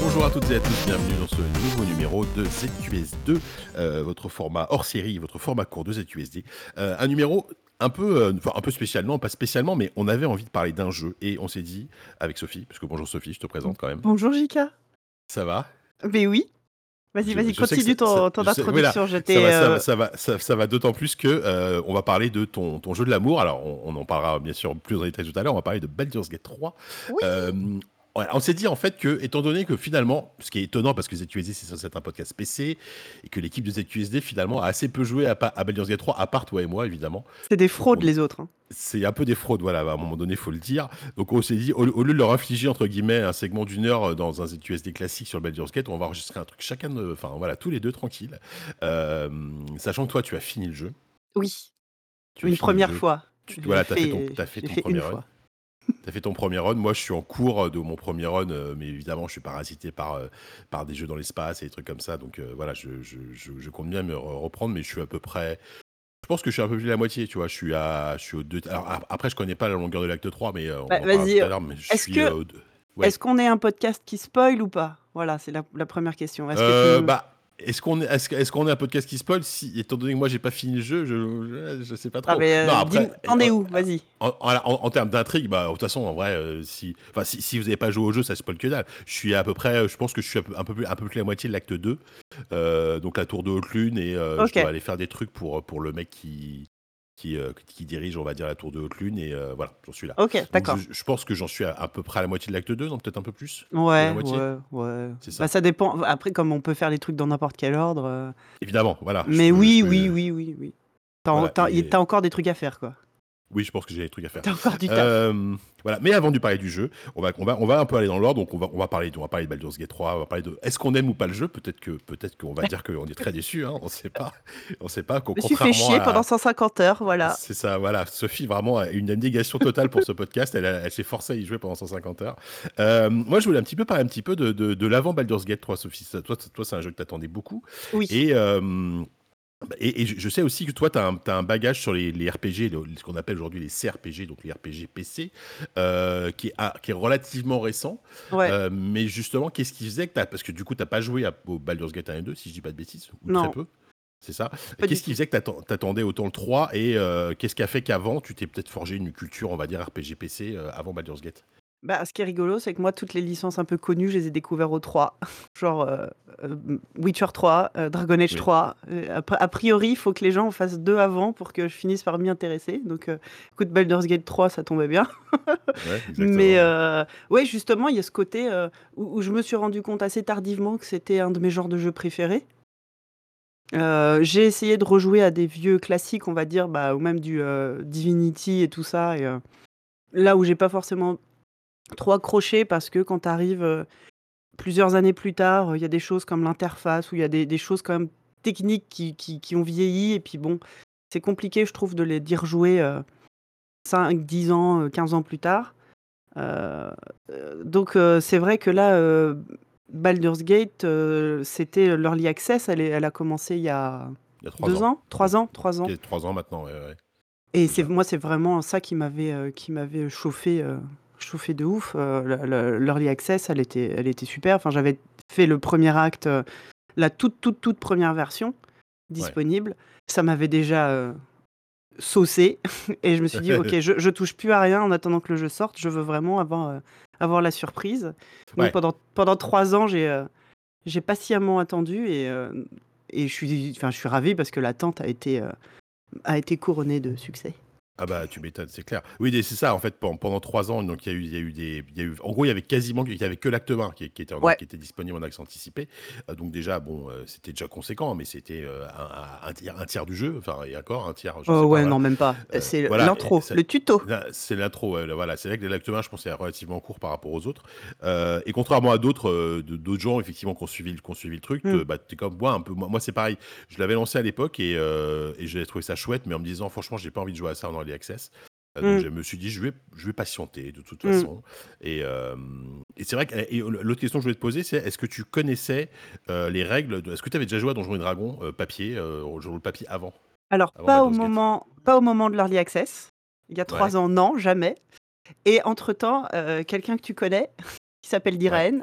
Bonjour à toutes et à tous, bienvenue dans ce nouveau numéro de ZQS2, euh, votre format hors série, votre format court de ZQSD. Euh, un numéro un peu, euh, enfin, un peu spécial, non pas spécialement, mais on avait envie de parler d'un jeu et on s'est dit, avec Sophie, parce que bonjour Sophie, je te présente quand même. Bonjour Jika. Ça va? Mais oui. Vas-y, vas-y, continue ça- ça- ton, ton je introduction. ça va, ça euh, va, ça va, ça- ça va d'autant plus que euh, on va parler de ton, ton jeu de l'amour. Alors, on, on en parlera bien sûr plus en détail tout à l'heure. On va parler de Baldur's Gate 3. Oui. Euh, on s'est dit en fait que, étant donné que finalement, ce qui est étonnant parce que ZQSD c'est censé être un podcast PC et que l'équipe de ZQSD finalement a assez peu joué à, à Baldur's Gate 3, à part toi et moi évidemment. C'est des fraudes, on- les autres. hein. C'est un peu des fraudes, voilà, à un moment donné, faut le dire. Donc on s'est dit, au, au lieu de leur infliger, entre guillemets, un segment d'une heure dans un ZQSD classique sur le Baldur's Gate, on va enregistrer un truc chacun, de- enfin voilà, tous les deux tranquilles. Euh, sachant que toi, tu as fini le jeu. Oui, Tu as une première fois. Tu, voilà, t'as fait, ton, je fait ton premier run. fois. T'as fait ton premier run. Moi, je suis en cours de mon premier run, euh, mais évidemment, je suis parasité par, euh, par des jeux dans l'espace et des trucs comme ça. Donc euh, voilà, je, je, je, je compte bien me re- reprendre, mais je suis à peu près. Je pense que je suis un peu plus de la moitié, tu vois. Je suis à, je suis au deux. Alors après, je connais pas la longueur de l'acte 3, mais on Bah, en vas-y, tout à l'heure, mais je est-ce suis que- au deux. Ouais. Est-ce qu'on est un podcast qui spoil ou pas? Voilà, c'est la, la première question. Est-ce que tu- bah, est-ce qu'on est, est-ce, que- est-ce qu'on est un podcast qui spoil si, étant donné que moi j'ai pas fini le jeu, je, je, je sais pas trop. Ah, mais, euh, Non, après, dis- T'en es euh, où? Vas-y. En, en- en- en termes d'intrigue, bah, de toute façon, en vrai, euh, si, enfin, si, si vous n'avez pas joué au jeu, ça spoil que dalle. Je suis à peu près, je pense que je suis un peu, un peu plus, un peu plus que la moitié de l'acte 2, euh, donc la tour de haute lune, et euh, je dois aller faire des trucs pour, pour le mec qui, qui, euh, qui dirige, on va dire, la tour de haute lune, et euh, voilà, j'en suis là. Ok, d'accord. je, je pense que j'en suis à, à peu près à la moitié de l'acte 2, non, peut-être un peu plus? Ouais, ouais, ouais. C'est ça. Bah, ça dépend. Après, comme on peut faire les trucs dans n'importe quel ordre. euh, Évidemment, voilà. Mais peux- oui, peux- oui, oui, oui, oui. T'as Voilà, t'as- et- t'as encore des trucs à faire, quoi. Oui, je pense que j'ai des trucs à faire. T'as encore du taf. Euh, voilà. Mais avant de parler du jeu, on va, on va, on va un peu aller dans l'ordre. Donc on va, on va parler, de, on va parler de Baldur's Gate 3. On va parler de est-ce qu'on aime ou pas le jeu? Peut-être que, peut-être qu'on va dire qu'on est très déçu. Hein, on sait pas. On sait pas. qu'au- Je me suis fait chier à- pendant 150 heures, voilà. C'est ça, voilà. Sophie, vraiment, a une abnégation totale pour ce podcast. Elle, a- elle s'est forcée à y jouer pendant 150 heures. Euh, moi, je voulais un petit peu parler un petit peu de, de, de l'avant Baldur's Gate 3, Sophie. Toi, toi c'est un jeu que t'attendais beaucoup. Oui. Et, euh, et, et je sais aussi que toi, tu as, un bagage sur les, les RPG, le- ce qu'on appelle aujourd'hui les CRPG, donc les RPG PC, euh, qui, est, ah, qui est relativement récent. Ouais. Euh, mais justement, qu'est-ce qui faisait que tu Parce que du coup, tu pas joué à, au Baldur's Gate 1 et 2, si je dis pas de bêtises, ou Non. très peu. C'est ça. Qu'est-ce qui faisait que t'attend- t'attendais autant le 3 et euh, qu'est-ce qui a fait qu'avant, tu t'es peut-être forgé une culture, on va dire, RPG PC avant Baldur's Gate? Bah, ce qui est rigolo, c'est que moi, toutes les licences un peu connues, je les ai découvertes au 3. Genre euh, euh, Witcher 3, euh, Dragon Age Oui. 3. Euh, a, a priori, il faut que les gens en fassent deux avant pour que je finisse par m'y intéresser. Donc, euh, écoute, Baldur's Gate 3, ça tombait bien. Ouais, exactement. Mais euh, ouais, justement, il y a ce côté euh, où, où je me suis rendu compte assez tardivement que c'était un de mes genres de jeux préférés. Euh, j'ai essayé de rejouer à des vieux classiques, on va dire, bah, ou même du euh, Divinity et tout ça. Et, euh, là où j'ai pas forcément trop accroché parce que quand tu arrives plusieurs années plus tard, il y a des choses comme l'interface ou il y a des, des choses quand même techniques qui, qui, qui ont vieilli. Et puis bon, c'est compliqué, je trouve, de les dire jouer 5, 10 ans, euh, 15 ans plus tard. Euh, euh, donc euh, c'est vrai que là, euh, Baldur's Gate, euh, c'était l'early access, elle, est- elle a commencé il y a Il y a 3 deux ans. ans, trois ans, trois ans. Il y a 3 ans maintenant, ouais, ouais. Et c'est moi, c'est vraiment ça qui m'avait euh, qui m'avait chauffé, euh, chauffé de ouf. Euh, le- le- L'early access, elle était, elle était super. Enfin, j'avais fait le premier acte, euh, la toute toute toute première version disponible. Ça m'avait déjà euh, saucé et je me suis dit, ok, je, je touche plus à rien en attendant que le jeu sorte. Je veux vraiment avoir avoir la surprise. Donc Ouais. pendant pendant trois ans, j'ai j'ai patiemment attendu et et je suis, je suis ravi parce que l'attente a été a été couronnée de succès. Ah bah tu m'étonnes, c'est clair. Oui, c'est ça en fait pendant, pendant trois ans. Donc il y a eu, il y a eu des, il y a eu, en gros il y avait quasiment, il y avait que l'acte 1 qui, qui était, en- Ouais. qui était disponible en accès anticipé. Euh, donc déjà bon, euh, c'était déjà conséquent, mais c'était euh, un, un- un tiers, du jeu, enfin et encore un tiers. je sais Oh pas, ouais, voilà. non, même pas. C'est l'intro, le tuto. C'est l'intro, ouais, voilà. C'est vrai que l'acte 1, je pense, est relativement court par rapport aux autres. Et contrairement à d'autres gens, effectivement, qui ont suivi, qui ont suivi le truc, Mm. bah, t'es comme moi, un peu. Moi, moi, c'est pareil. Je l'avais lancé à l'époque et, et j'avais trouvé ça chouette, mais en me disant, franchement, j'ai pas envie de jouer à ça en early access. Euh, donc Mmh. je me suis dit: «Je vais je vais patienter de toute Mmh. façon» et hem et c'est vrai que l'autre question que je voulais te poser, c'est est-ce que tu connaissais, heu, les règles est-ce que tu avais déjà joué à Donjons& et Dragons, heu, papier, jeu de papier avant? Alors Avant pas au moment pas au moment de l'early access. Il y a 3 Ouais. ans, non, jamais et entre temps, heu, quelqu'un que tu connais, qui s'appelle. Diraen,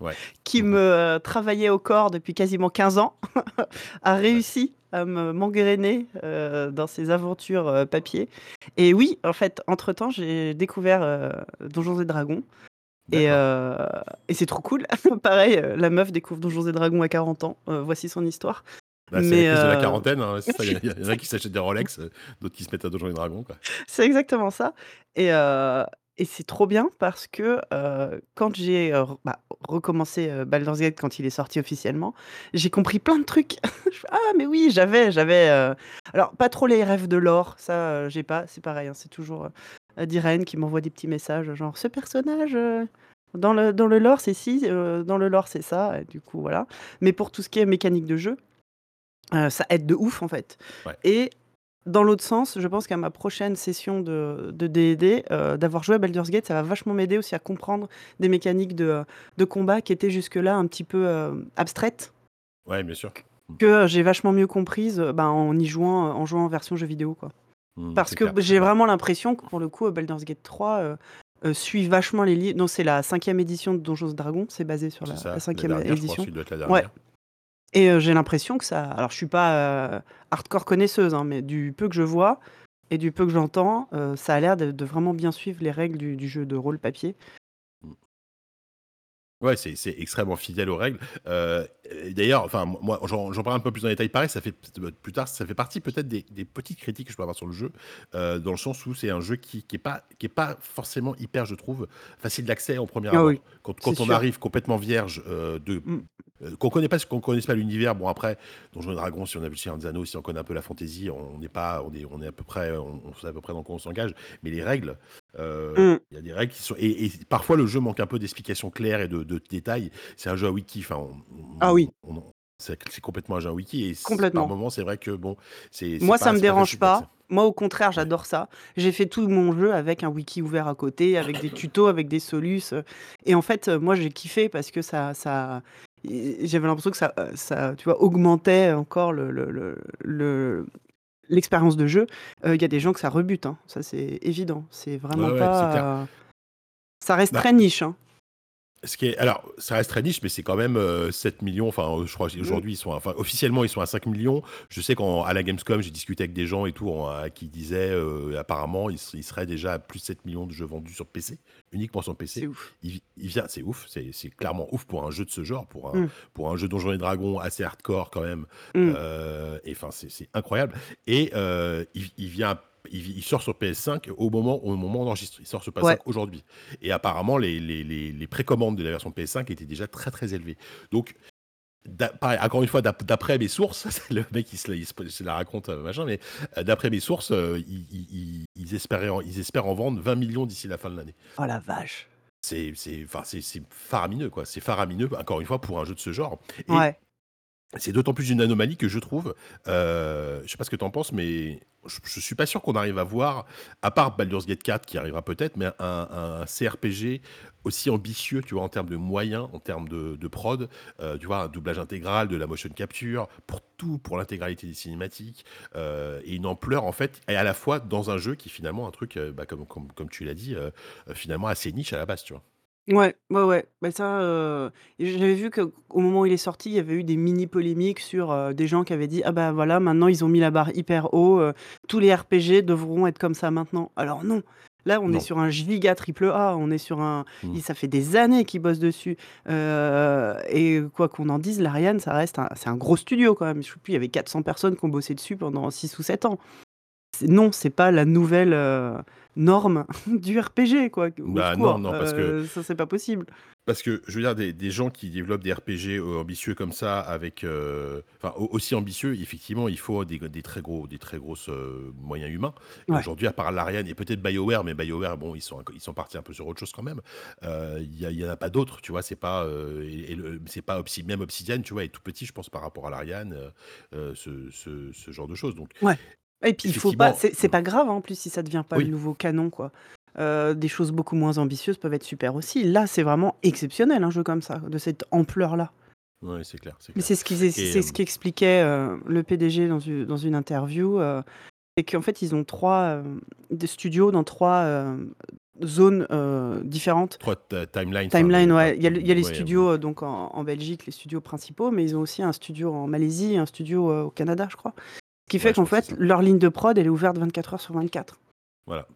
Ouais. qui me, travaillait au corps depuis quasiment 15 ans, a réussi à me m'engrainer, heu, dans ses aventures, heu, papier et oui, en fait, entre temps, j'ai découvert, heu, Donjons& et Dragons et et c'est trop cool. Pareil, la meuf découvre Donjons& et Dragons à 40 ans, voici son histoire. Bah, c'est la Mais crise de la quarantaine, hein. Il y y en a qui s'achètent des Rolex, d'autres qui se mettent à Donjons& et Dragons. C'est exactement ça et et c'est trop bien parce que, heu, quand j'ai, heu, re bah, recommencé, heu, Baldur's Gate quand il est sorti officiellement, j'ai compris plein de trucs. Je fais: «Ah mais oui, j'avais j'avais, heu» alors pas trop les rêves de lore, ça, heu, j'ai pas, c'est pareil, hein, c'est toujours, heu, qui m'envoie des petits messages genre: «Ce personnage, heu, dans le dans le lore c'est ci, heu, dans le lore c'est ça» et du coup voilà. Mais pour tout ce qui est mécanique de jeu, heu, ça aide de ouf en fait Ouais. et dans l'autre sens, je pense qu'à ma prochaine session de D&D, heu, d'avoir joué à Baldur's Gate, ça va vachement m'aider aussi à comprendre des mécaniques de, combat qui étaient jusque-là un petit peu, hem, abstraites Ouais, bien sûr. Que j'ai vachement mieux comprises, heu, ben, en y jouant, en jouant en version jeu vidéo, quoi. Mmh, Parce que j'ai Bah vraiment l'impression que pour le coup, Baldur's Gate 3, heu heu, suit vachement les livres non, c'est la 5e édition de Donjons& et Dragons, c'est basé sur la la la 5e dernière, je crois, édition. ça doit être la Ouais dernière. Et heu, j'ai l'impression que ça alors je suis pas, heu, hardcore connaisseuse, hein, mais du peu que je vois et du peu que j'entends, heu, ça a l'air de de vraiment bien suivre les règles du du jeu de rôle papier. Mmh. Ouais, c'est c'est extrêmement fidèle aux règles, heu et d'ailleurs, enfin, moi, j'en j'en parle un peu plus en détail. Pareil, ça fait p plus tard, ça fait partie peut-être des des petites critiques que je peux avoir sur le jeu, heu, dans le sens où c'est un jeu qui qui est pas qui est pas forcément hyper, je trouve, facile d'accès au premier Ah oui, abord. Quand c'est quand on sûr. arrive complètement vierge, heu, de Mmh. Heu, qu'on connaît pas qu'on connaisse pas l'univers, bon après, Donjons& et Dragons, si on a vu Le Seigneur des Anneaux, si on connaît un peu la fantaisie, on n'est pas on est on est à peu près, on on sait à peu près dans quoi on s'engage. Mais les règles, heu, Mmh. il y a des règles qui sont et et parfois le jeu manque un peu d'explications claires et de de détails. C'est un jeu à wiki, enfin, on Ah oui. c'est complètement un jeu à wiki et c par Complètement. moments, c'est vrai que bon, c'est Moi, ça pas me c'est pas dérange pas. Moi, au contraire, j'adore ça. J'ai fait tout mon jeu avec un wiki ouvert à côté, avec des tutos, avec des solus, et en fait, moi, j'ai kiffé parce que ça ça j'avais l'impression que ça, heu, ça, tu vois, augmentait encore le le le le l'expérience de jeu. Heu, il y a des gens que ça rebute, hein, ça, c'est évident. C'est vraiment ouais, pas, heu ça reste Bah très niche, hein. Ce qui est alors, ça reste très niche, mais c'est quand même, heu, 7 000 000, enfin, heu, je crois Mmh. aujourd'hui, ils sont enfin, officiellement, ils sont à 5 000 000. Je sais qu'en la Gamescom, j'ai discuté avec des gens et tout, en à qui disaient, heu, apparemment, ils seraient déjà à plus de 7 000 000 de jeux vendus sur PC, uniquement sur C'est PC. ouf. Il vi il vient c'est ouf, c'est c'est clairement ouf pour un jeu de ce genre, pour un Mmh. pour un jeu Donjons& et Dragons assez hardcore quand même, Mmh. heu et enfin, c'est c'est incroyable et il il vient il sort sur PS5 au moment au moment où on enregistre. Il sort sur PS5 Ouais. aujourd'hui et apparemment, les les les les précommandes de la version PS5 étaient déjà très, très élevées. Donc, pareil, encore une fois, d'ap d'après mes sources, le mec, il se la il se la raconte, heu, machin, mais heu, d'après mes sources, heu, ils espéraient en ils espèrent en vendre 20 000 000 d'ici la fin de l'année. Oh la vache! C'est enfin, faramineux, quoi. C'est faramineux, encore une fois, pour un jeu de ce genre et Ouais. C'est d'autant plus une anomalie que je trouve, heu, je sais pas ce que tu en penses, mais je je suis pas sûr qu'on arrive à voir, à part Baldur's Gate 4 qui arrivera peut-être, mais un CRPG aussi ambitieux, tu vois, en termes de moyens, en termes de prod, vois, un doublage intégral, de la motion capture, pour tout, pour l'intégralité des cinématiques, heu et une ampleur, en fait et à la fois dans un jeu qui finalement un truc, bah, comme comme tu l'as dit, finalement assez niche à la base, tu vois? Ouais, ouais, ouais. Bah, ça, heu, j'avais vu qu'au moment où il est sorti, il y avait eu des mini polémiques sur, heu, des gens qui avaient dit: «Ah bah, voilà, maintenant ils ont mis la barre hyper haut, heu, tous les RPG devront être comme ça maintenant». Alors non, là, on est Non. sur un giga triple A, on est sur un Mmh. ça fait des années qu'ils bossent dessus, heu et quoi qu'on en dise, Larian, ça reste un c'est un gros studio quand même. Je sais plus, il y avait 400 personnes qui ont bossé dessus pendant 6 ou 7 ans. C'est non, c'est pas la nouvelle, heu, norme du RPG, quoi. Au Bah, non, secours, non, parce que heu, ça, c'est pas possible. Parce que, je veux dire, des des gens qui développent des RPG, heu, ambitieux comme ça avec, heu, enfin, au aussi ambitieux, effectivement, il faut des des très gros des très grosses, heu, moyens humains et Ouais. aujourd'hui, à part Larian et peut-être BioWare, mais BioWare, bon, ils sont ils sont partis un peu sur autre chose quand même. Heu, il y a il y en a pas d'autres, tu vois? C'est pas, heu et et le c'est pas Obsi même Obsidian, tu vois, est tout petit, je pense, par rapport à Larian, heu heu, ce ce ce genre de choses donc Ouais. Et puis il faut pas c'est c'est pas grave, hein, en plus, si ça devient pas le nouveau canon, quoi. Heu, des choses beaucoup moins ambitieuses peuvent être super aussi. Là, c'est vraiment exceptionnel, un jeu comme ça, de cette ampleur-là. Ouais, c'est clair, c'est Mais clair c'est ce et c'est ce qu'expliquait, heu, le PDG dans une dans une interview, heu, c'est qu'en fait, ils ont 3, des studios dans 3, hem, zones, différentes. 3 ti timelines, enfin Timeline, des ouais. Il y a le il y a les ouais, studios, donc en en Belgique, les studios principaux, mais ils ont aussi un studio en Malaisie un studio, au Canada, je crois. Qui fait ouais, qu'en fait, leur ligne de prod, elle est ouverte 24 heures sur 24. Voilà.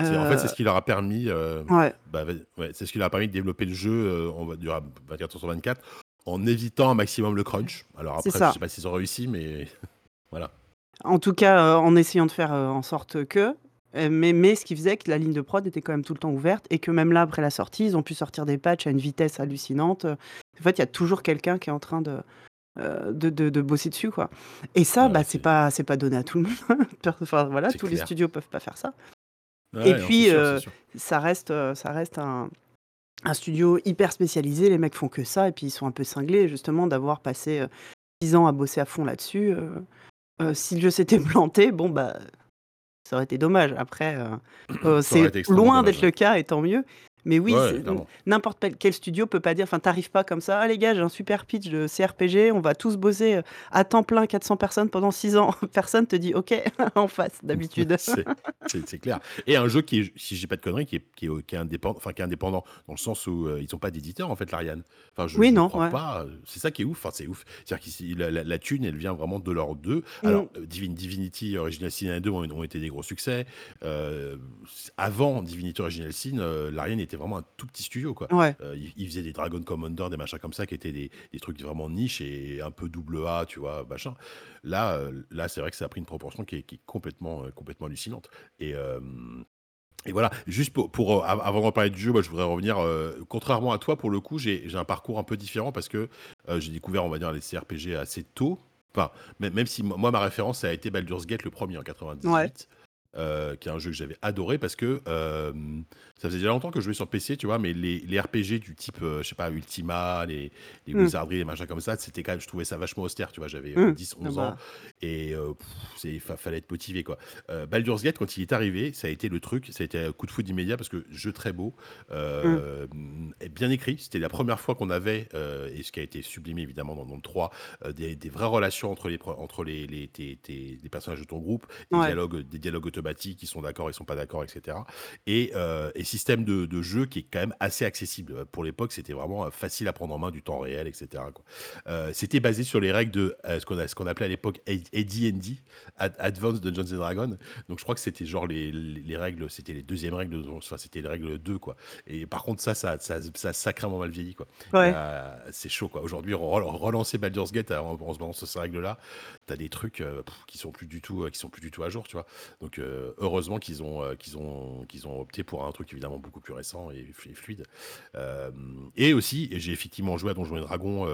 C'est en fait, c'est ce qui leur a permis, ouais, bah, ouais, c'est ce qui leur a permis de développer le jeu, heu, on va dire à 24 heures sur 24, en évitant un maximum le crunch. Alors après, je sais pas s'ils ont réussi, mais voilà. En tout cas, en essayant de faire, en sorte que, mais mais ce qui faisait que la ligne de prod était quand même tout le temps ouverte et que même là, après la sortie, ils ont pu sortir des patchs à une vitesse hallucinante. En fait, il y a toujours quelqu'un qui est en train de, heu, de de de bosser dessus, quoi et ça, bah, Ouais, c'est c'est pas c'est pas donné à tout le monde. enfin, voilà, c'est tous les clair. studios peuvent pas faire ça et Ouais, non, c'est puis, sûr, c'est heu, sûr. ça reste, heu, ça reste un un studio hyper spécialisé. Les mecs font que ça et puis ils sont un peu cinglés justement d'avoir passé, heu, 10 ans à bosser à fond là-dessus, heu heu, si le jeu s'était planté, bon, bah ça aurait été dommage. Après, heu heu, Ça aurait c'est été extrêmement loin dommage, d'être ouais. le cas et tant mieux. Mais oui, Ouais, n'importe quel studio peut pas dire enfin, tu arrives pas comme ça: «Ah les gars, j'ai un super pitch de CRPG, on va tous bosser, heu, à temps plein, 400 personnes pendant 6 ans». Personne te dit: «OK» en face d'habitude. C'est clair et un jeu qui est si je dis pas de conneries, qui est qui est au qui est indépendant enfin qui est indépendant dans le sens où, heu, ils ont pas d'éditeur en fait, l'Ariane. Enfin je Oui, je non, crois ouais. pas, heu, c'est ça qui est ouf, enfin c'est ouf. C'est-à-dire qu'ici la la la thune, elle vient vraiment de leurs 2. Mmh. Alors, heu, Divin Divinity Original Sin 1 et 2 ont ont été des gros succès. Avant Divinity Original Sin, l'Ariane était vraiment un tout petit studio quoi. Ouais. Heu, ils ils faisaient des Dragon Commander, des machins comme ça qui étaient des des trucs vraiment niche et un peu double A, tu vois? Machin. Là, heu, là, c'est vrai que ça a pris une proportion qui est qui est complètement, heu, complètement hallucinante et hem et voilà, juste pour pour, avant d'en parler du jeu, moi, je voudrais revenir, contrairement à toi, pour le coup, j'ai un parcours un peu différent parce que, j'ai découvert, on va dire, les CRPG assez tôt. Enfin, même si mo moi, ma référence, ça a été Baldur's Gate, le premier en Ouais. 98, heu, qui est un jeu que j'avais adoré parce que, hem, ça faisait déjà longtemps que je jouais sur PC, tu vois? Mais les les RPG du type, heu, je sais pas, Ultima, les les Mmh. Wizardry, les machins comme ça, c'était quand même je trouvais ça vachement austère, tu vois? J'avais, heu, Mmh. Ah 10-11 ans et fa fallait être motivé, quoi. Baldur's Gate, quand il est arrivé, ça a été le truc, ça a été un coup de foudre immédiat parce que jeu très beau, bien écrit. C'était la première fois qu'on avait, et ce qui a été sublimé évidemment dans dans le 3, heu, des des vraies relations entre les entre les les tes tes les personnages de ton groupe, des Ouais. dialogues des dialogues automatiques, ils sont d'accord, ils sont pas d'accord et cetera et système de de jeu qui est quand même assez accessible. Pour l'époque, c'était vraiment, heu, facile à prendre en main, du temps réel et cetera, quoi. Heu, c'était basé sur les règles de, ce qu'on appelait à l'époque AD&D, Ad Advanced Dungeons and Dragons. Donc je crois que c'était genre les les les règles, c'était les 2e règles enfin c'était les règles 2 quoi et par contre ça ça ça ça a sacrément mal vieilli quoi. Ouais. c'est chaud quoi. Aujourd'hui re relancer Baldur's Gate en en se sur ces règles-là, tu as des trucs, qui sont plus du tout, qui sont plus du tout à jour, tu vois? Donc heureusement qu'ils ont, heu, qu'ils ont qu'ils ont opté pour un truc évidemment beaucoup plus récent et flu et fluide. Hem et aussi et j'ai effectivement joué à Donjons et Dragons,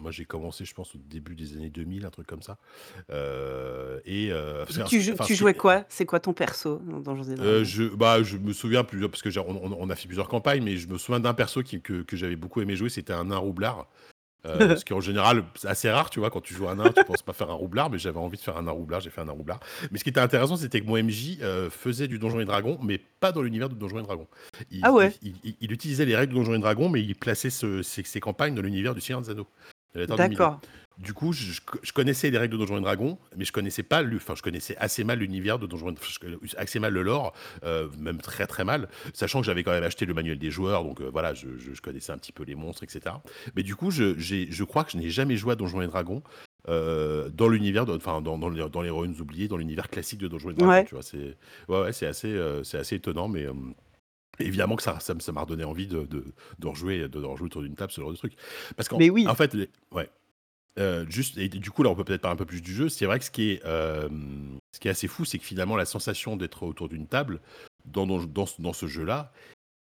moi j'ai commencé je pense au début des années 2000, un truc comme ça. Et Tu tu jou jouais quoi? C'est quoi ton perso dans Donjons& et Dragons? je bah, je me souviens plus parce que on on on a fait plusieurs campagnes, mais je me souviens d'un perso qui que que j'avais beaucoup aimé jouer, c'était un nain roublard. Heu, ce qui en général, c'est assez rare, tu vois? Quand tu joues un nain, tu penses pas faire un roublard, mais j'avais envie de faire un nain roublard, j'ai fait un nain roublard. Mais ce qui était intéressant, c'était que mon MJ, heu, faisait du Donjons et Dragons, mais pas dans l'univers de Donjons et Dragons. Ah Il il ouais? il il il utilisait les règles de Donjons et Dragons, mais il plaçait ce ses ses campagnes dans l'univers du Seigneur des Anneaux. D'accord. Du coup, je connaissais les règles de Donjons et Dragons, mais je connaissais pas enfin, je connaissais assez mal l'univers de Donjons et connais assez mal le lore, heu, même très, très mal, sachant que j'avais quand même acheté le manuel des joueurs, donc heu, voilà, je je je connaissais un petit peu les monstres et cetera. Mais du coup, je crois que je n'ai jamais joué à Donjons et Dragons, dans l'univers enfin, dans dans les dans les royaumes oubliés, dans l'univers classique de Donjons et Dragons, Ouais. tu vois? C'est ouais, ouais, c'est assez, c'est assez étonnant, mais évidemment que ça ça m'a redonné envie de de de rejouer de de rejouer autour d'une table, ce genre de truc. Parce qu'en en oui. fait, les ouais. Heu, juste et du coup, là, on peut peut-être parler un peu plus du jeu. C'est vrai que ce qui est, hem, ce qui est assez fou, c'est que finalement la sensation d'être autour d'une table dans dans dans ce jeu-là,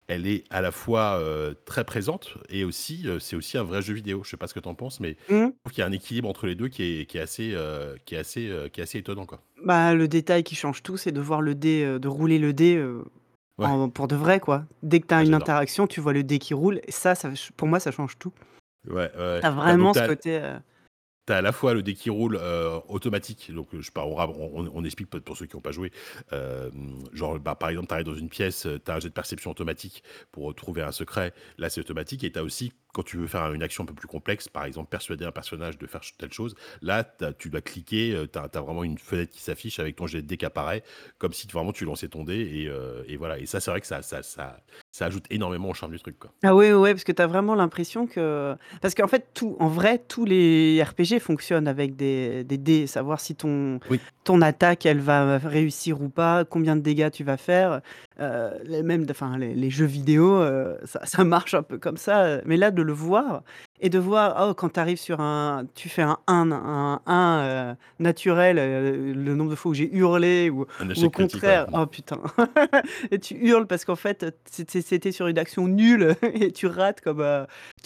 elle est à la fois, heu, très présente et aussi, c'est aussi un vrai jeu vidéo. Je sais pas ce que tu en penses, mais Mmh. je trouve qu'il y a un équilibre entre les 2 qui est qui est assez, qui est assez, qui est assez étonnant, quoi. Bah, le détail qui change tout, c'est de voir le dé, de rouler le dé, heu, Ouais, en pour de vrai, quoi. Dès que tu as ah une interaction, tu vois le dé qui roule et ça pour moi, ça change tout. Ouais, ouais, vraiment ce côté, tu as à la fois le dé qui roule euh, automatique, donc je pars, on, on, explique pour ceux qui n'ont pas joué. Euh, genre, bah, par exemple, tu dans une pièce, tu un jet de perception automatique pour trouver un secret. Là, c'est automatique. Et tu aussi, quand tu veux faire une action un peu plus complexe, par exemple, persuader un personnage de faire telle chose, là, tu dois cliquer, tu as, vraiment une fenêtre qui s'affiche avec ton jet de dé qui apparaît, comme si vraiment tu lançais ton dé. Et, voilà. Et ça, c'est vrai que ça, ça, ça ajoute énormément au charme du truc. Quoi. Ah ouais, ouais, parce que tu as vraiment l'impression que. Parce qu'en fait, tout, en vrai, tous les RPG fonctionnent avec des, des dés, savoir si ton, ton attaque, elle va réussir ou pas, combien de dégâts tu vas faire. Euh, les, même, enfin, les, jeux vidéo, euh, ça, ça, marche un peu comme ça. Mais là, de le voir, et de voir, oh, quand tu arrives sur un. Tu fais un 1, un 1 euh, naturel, euh, le nombre de fois où j'ai hurlé, ou, au contraire, oh putain. et tu hurles parce qu'en fait, c'était sur une action nulle et tu rates comme.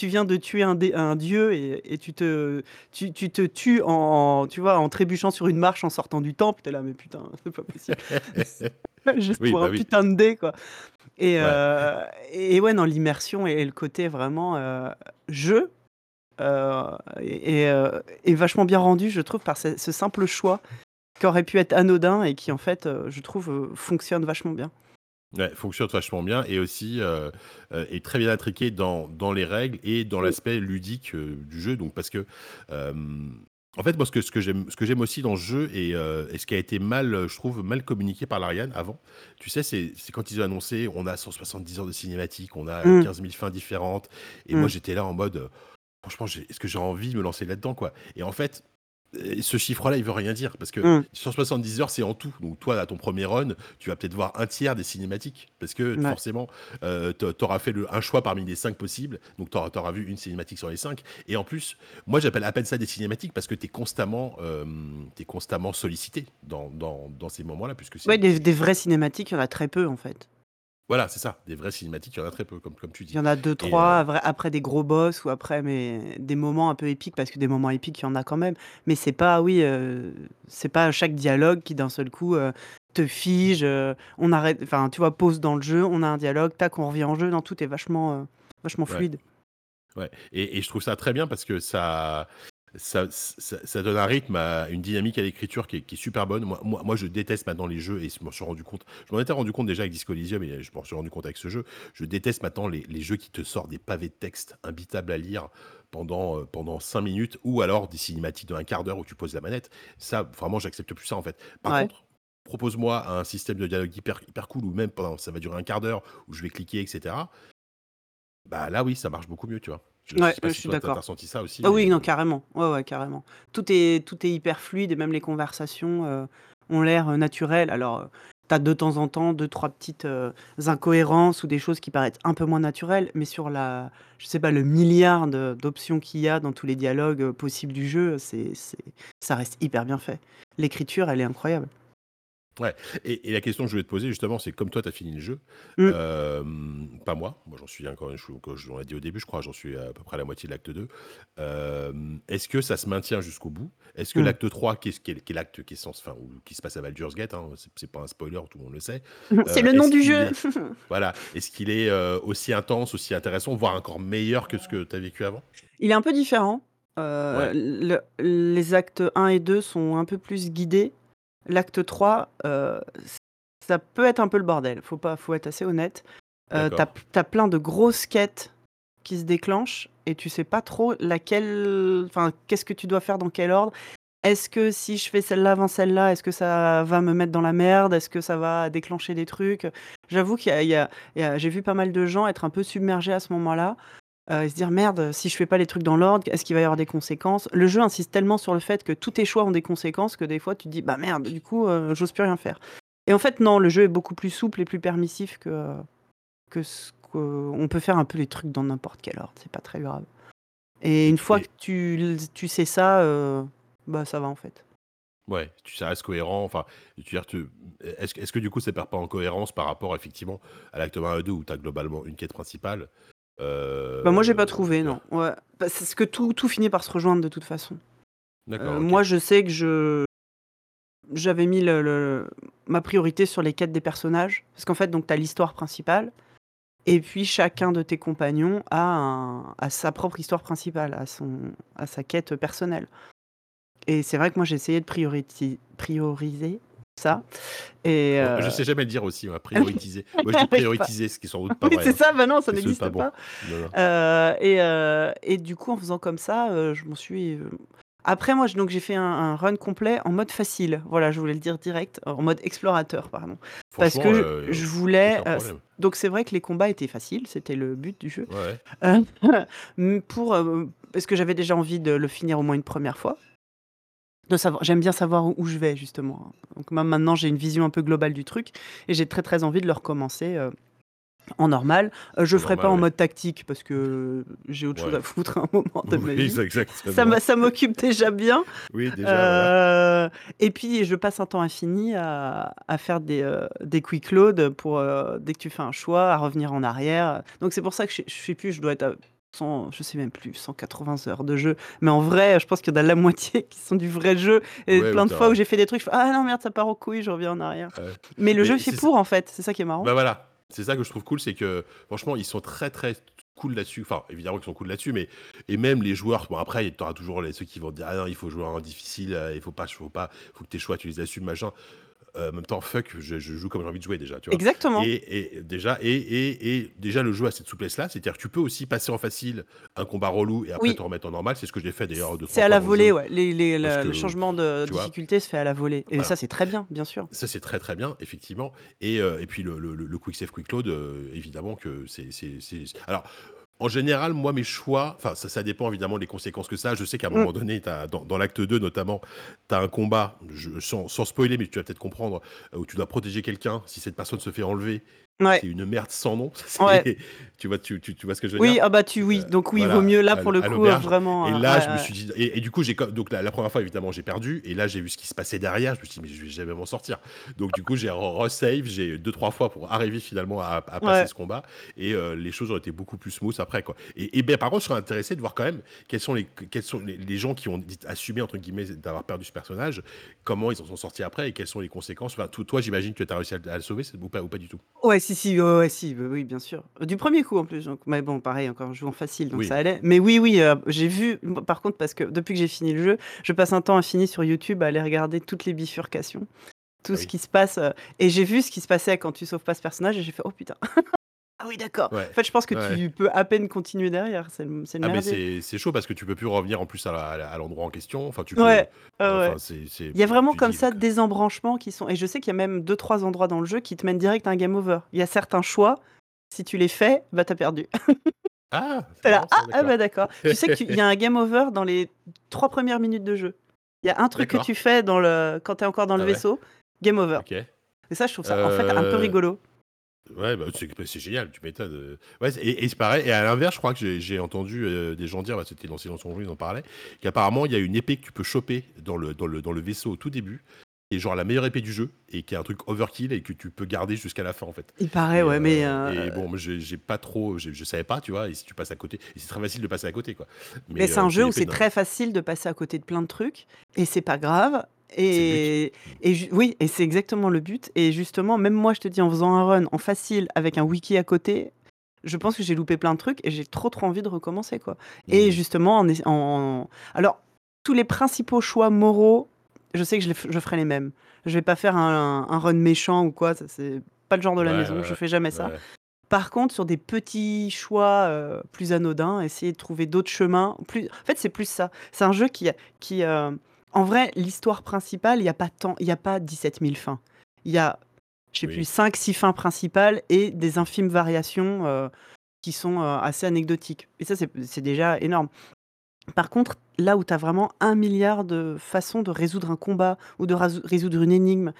Euh, tu viens de tuer un, un dieu et, et, tu, te, tu, tu, te tues en, tu vois, en trébuchant sur une marche en sortant du temple. T'es là, mais putain, c'est pas possible. Juste pour bah un putain de dé, quoi. Et ouais, et ouais non, l'immersion et, le côté vraiment jeu euh, euh, est, vachement bien rendu, je trouve, par ce, simple choix qui aurait pu être anodin et qui, en fait, euh, je trouve, fonctionne vachement bien. Ouais, fonctionne vachement bien et aussi est très bien intriqué dans, dans les règles et dans l'aspect ludique du jeu. Donc parce que en fait, moi, ce que, ce que j'aime, ce que j'aime aussi dans ce jeu et, et, ce qui a été mal, je trouve, mal communiqué par l'Ariane avant, tu sais, c'est, quand ils ont annoncé on a 170 heures de cinématique, on a 15 mmh. 000 fins différentes. Et moi, mmh. j'étais là en mode franchement, est-ce que j'ai envie de me lancer là-dedans, quoi? Et en fait, ce chiffre-là, il veut rien dire parce que 170 mmh. heures, c'est en tout. Donc, toi, à ton premier run, tu vas peut-être voir un tiers des cinématiques parce que forcément, euh, tu auras fait le, un choix parmi les cinq possibles. Donc, tu auras, vu une cinématique sur les cinq. Et en plus, moi, j'appelle à peine ça des cinématiques parce que tu es constamment, euh, es constamment sollicité dans, dans, dans ces moments-là. Puisque ouais, des, des vraies cinématiques, il y en a très peu en fait. Voilà, c'est ça. Des vraies cinématiques, il y en a très peu, comme, comme tu dis. Il y en a deux, trois, euh, après des gros boss ou après mais des moments un peu épiques, parce que des moments épiques, il y en a quand même. Mais c'est pas, oui, euh, c'est pas chaque dialogue qui d'un seul coup euh, te fige, on arrête, enfin, tu vois, pause dans le jeu, on a un dialogue, tac, on revient en jeu. Non, tout est vachement, vachement fluide. Ouais, et, et je trouve ça très bien parce que ça, ça, ça, donne un rythme, à une dynamique à l'écriture qui, est super bonne. Moi, moi, moi, je déteste maintenant les jeux et je m'en suis rendu compte. Je m'en étais rendu compte déjà avec Disco Elysium mais je m'en suis rendu compte avec ce jeu. Je déteste maintenant les, les, jeux qui te sortent des pavés de texte imbitables à lire pendant, euh, pendant 5 minutes ou alors des cinématiques de un quart d'heure où tu poses la manette. Ça, vraiment, j'accepte plus ça en fait. Par contre, propose-moi un système de dialogue hyper, hyper cool ou même pendant, ça va durer un quart d'heure où je vais cliquer, etc. Bah là, oui, ça marche beaucoup mieux, tu vois. Je Ouais, je suis d'accord. ressenti ça aussi, Ah oui, non, carrément. Ouais, ouais, carrément. Tout est, tout est hyper fluide et même les conversations euh, ont l'air euh, naturelles. Alors, tu as de temps en temps deux, trois petites euh, incohérences ou des choses qui paraissent un peu moins naturelles, mais sur la, je sais pas, le milliard d'options qu'il y a dans tous les dialogues possibles du jeu, c'est, c'est, ça reste hyper bien fait. L'écriture, elle est incroyable. Ouais, et, la question que je voulais te poser justement, c'est comme toi, tu as fini le jeu, mmh. euh, pas moi, moi j'en suis encore, comme je l'ai dit au début, je crois, j'en suis à peu près à la moitié de l'acte 2. Euh, est-ce que ça se maintient jusqu'au bout? Est-ce que mmh. l'acte 3, qui est, l'acte qui, est enfin, qui se passe à Baldur's Gate, hein, c'est pas un spoiler, tout le monde le sait. c'est le euh, nom du jeu Voilà, est-ce qu'il est aussi intense, aussi intéressant, voire encore meilleur que ce que tu as vécu avant? Il est un peu différent. les actes 1 et 2 sont un peu plus guidés L'acte 3, euh, ça peut être un peu le bordel, faut pas faut être assez honnête. Euh, tu as plein de grosses quêtes qui se déclenchent et tu sais pas trop laquelle enfin, qu'est-ce que tu dois faire dans quel ordre. Est-ce que si je fais celle-là avant celle-là, est-ce que ça va me mettre dans la merde? Est-ce que ça va déclencher des trucs? J'avoue qu'il y a j'ai vu pas mal de gens être un peu submergés à ce moment-là. Euh, et se dire merde, si je fais pas les trucs dans l'ordre, est-ce qu'il va y avoir des conséquences? Le jeu insiste tellement sur le fait que tous tes choix ont des conséquences que des fois tu te dis bah merde, du coup euh, j'ose plus rien faire. Et en fait non, le jeu est beaucoup plus souple et plus permissif que que ce qu'on peut faire un peu les trucs dans n'importe quel ordre, c'est pas très grave. Et une fois que tu, tu sais ça, euh, bah ça va en fait. Ouais, tu ça reste cohérent. Enfin, tu est-ce, est-ce que du coup ça perd pas en cohérence par rapport effectivement à l'acte 1 et 2 où tu as globalement une quête principale? Bah moi j'ai pas trouvé, non. Ouais. Parce bah, que tout, tout finit par se rejoindre de toute façon. D'accord. Euh, moi je sais que je j'avais mis le, ma priorité sur les quêtes des personnages. Parce qu'en fait, donc tu as l'histoire principale. Et puis chacun de tes compagnons a, a sa propre histoire principale, à, son, à sa quête personnelle. et c'est vrai que moi j'ai essayé de prioriti prioriser ça et Oh, je sais jamais le dire aussi, ouais, prioriser. Moi, je dis pas. prioriser, ce qui est sans doute pas Oui, vrai, c'est hein. ça, bah non, ça n'existe pas bon. pas. Non, non. Heu et du coup, en faisant comme ça, je m'en suis, après moi, donc j'ai fait un un run complet en mode facile. Voilà, je voulais le dire direct, en mode explorateur, pardon. Parce que je voulais, donc c'est vrai que les combats étaient faciles, c'était le but du jeu. Ouais, pour, parce que j'avais déjà envie de le finir au moins une 1re fois. De savoir j'aime bien savoir où où je vais justement. Donc moi maintenant j'ai une vision un peu globale du truc et j'ai très, très envie de le recommencer, heu, en normal. Heu, je En ferai pas en ouais. mode tactique parce que j'ai autre chose à foutre à un moment de ma Oui, vie. Ça exactement. m'a ça m'occupe déjà bien. Oui, déjà, voilà. Heu et puis je passe un temps infini à à faire des, quick load pour, dès que tu fais un choix, à revenir en arrière. Donc c'est pour ça que je je sais plus, je dois être à 100, je sais même plus, 180 heures de jeu. Mais en vrai, je pense qu'il y en a la moitié qui sont du vrai jeu et Ouais, plein de tu fois où j'ai fait des trucs, je fais: «Ah non merde, ça part en couille, je reviens en arrière». Ouais. Mais le jeu est Mais fait c'est pour en fait, c'est ça qui est marrant. bah, voilà, c'est ça que je trouve cool, c'est que franchement, ils sont très, très cool là-dessus. Enfin, évidemment qu'ils sont cool là-dessus, mais et même les joueurs, bon après, tu auras toujours les ceux qui vont te dire: «Ah non, il faut jouer en difficile, heu, il faut pas faut pas faut que tes choix, tu les assumes, machin». Heu, en même temps, fuck, je je joue comme j'ai envie de jouer déjà, tu vois? Exactement. Et et déjà et et et déjà le jeu a cette souplesse-là, c'est-à-dire que tu peux aussi passer en facile un combat relou et après Oui. te remettre en normal. C'est ce que j'ai fait d'ailleurs C'est 2-3 à la volée, ouais. Les les le que, le changement de vois? difficulté se fait à la volée et ça, c'est très bien, bien sûr. Ça, c'est très, très bien, effectivement et heu et puis le le quick save, quick load, heu, évidemment que c'est alors, en général, moi, mes choix enfin, ça ça dépend évidemment des conséquences que ça a. Je sais qu'à un Mmh. moment donné, as dans dans l'acte 2 notamment, tu as un combat, je sans sans spoiler, mais tu vas peut-être comprendre, heu, où tu dois protéger quelqu'un. Si cette personne se fait enlever, Ouais. c'est une merde sans nom. Ouais. Tu vois tu tu tu vois ce que je veux Oui, dire? ah bah, tu oui, Heu, donc oui, il vaut mieux là pour le coup, vraiment, et heu, là, ouais, je me suis dit et et du coup, j'ai donc la la 1re fois, évidemment, j'ai perdu et là, j'ai vu ce qui se passait derrière. Je me suis dit: «Mais je vais jamais m'en sortir». Donc du coup, j'ai re resave, j'ai 2-3 fois pour arriver finalement à à passer ce combat et heu, les choses ont été beaucoup plus smooth après, quoi et et beh, par contre, je serais intéressé de voir quand même quels sont les quels sont les les gens qui ont dit «assumé» entre guillemets d'avoir perdu ce personnage, comment ils s'en sont sortis après et quelles sont les conséquences? Enfin, to toi, j'imagine que tu as réussi à le à le sauver, ou pas ou pas du tout? Ouais, si, si, ouais, ouais, si, oui, oui, bien sûr. Du 1er coup en plus, donc mais bon, pareil, encore, en facile, donc ça allait. Mais oui, oui, heu, j'ai vu par contre, parce que depuis que j'ai fini le jeu, je passe un temps infini sur YouTube à aller regarder toutes les bifurcations, tout Ah ce oui. qui se passe, heu et j'ai vu ce qui se passait quand tu sauves pas ce personnage et j'ai fait: «Oh putain! Ah oui, d'accord». Ouais. En fait, je pense que Ouais, tu peux à peine continuer derrière, c'est le c'est le Ah mais merdier. c'est c'est chaud parce que tu peux plus revenir en plus à la à la à l'endroit en question. Enfin, tu peux, Ouais, ouais, enfin, ouais. c'est c'est Il y a vraiment tu comme dis ça donc des embranchements qui sont et je sais qu'il y a même 2-3 endroits dans le jeu qui te mènent direct à un game over. Il y a certains choix, si tu les fais, bah, tu as perdu. Ah! Tu C'est es là: marrant «Ah! ça, Ah d'accord. bah, d'accord». Tu sais qu'il y a un game over dans les 3 premières minutes de jeu. Il y a un truc que tu fais dans le quand tu es encore dans le Ah ouais? vaisseau, game over OK. et ça, je trouve ça, en fait, un peu Heu, rigolo. Ouais, bah, c'est bah, c'est génial, tu m'étonnes, ouais et et c'est pareil et à l'inverse, je crois que j'ai j'ai entendu, heu, des gens dire, bah, c'était dans Silence on joue, ils en parlaient, qu'apparemment, il y a une épée que tu peux choper dans le dans le dans le vaisseau au tout début et genre la meilleure épée du jeu et qui est un truc overkill et que tu peux garder jusqu'à la fin, en fait Il paraît, et ouais, mais heu et bon, moi, j'ai j'ai pas trop je je savais pas, tu vois? Et si tu passes à côté et c'est très facile de passer à côté, quoi Mais mais c'est un c'est jeu où l'épée c'est d'un très facile de passer à côté de plein de trucs et c'est pas grave. Et oui et c'est exactement le but et justement, même moi, je te dis, en faisant un run en facile avec un wiki à côté, je pense que j'ai loupé plein de trucs et j'ai trop, trop envie de recommencer, quoi et Mmh. justement, en alors, tous les principaux choix moraux, je sais que je les je ferai les mêmes. Je vais pas faire un un run méchant ou quoi, c'est pas le genre de la ouais, maison, je ouais. fais jamais ça. Par contre, sur des petits choix, heu, plus anodins, essayer de trouver d'autres chemins, plus en fait, c'est plus ça. C'est un jeu qui heu en vrai, l'histoire principale, il y a pas tant il y a pas 17 000 fins. Il y a, je sais plus, Oui. 5-6 fins principales et des infimes variations, heu, qui sont, heu, assez anecdotiques et ça, c'est déjà énorme. Par contre, là où tu as vraiment 1 000 000 de façons de résoudre un combat ou de résoudre une énigme,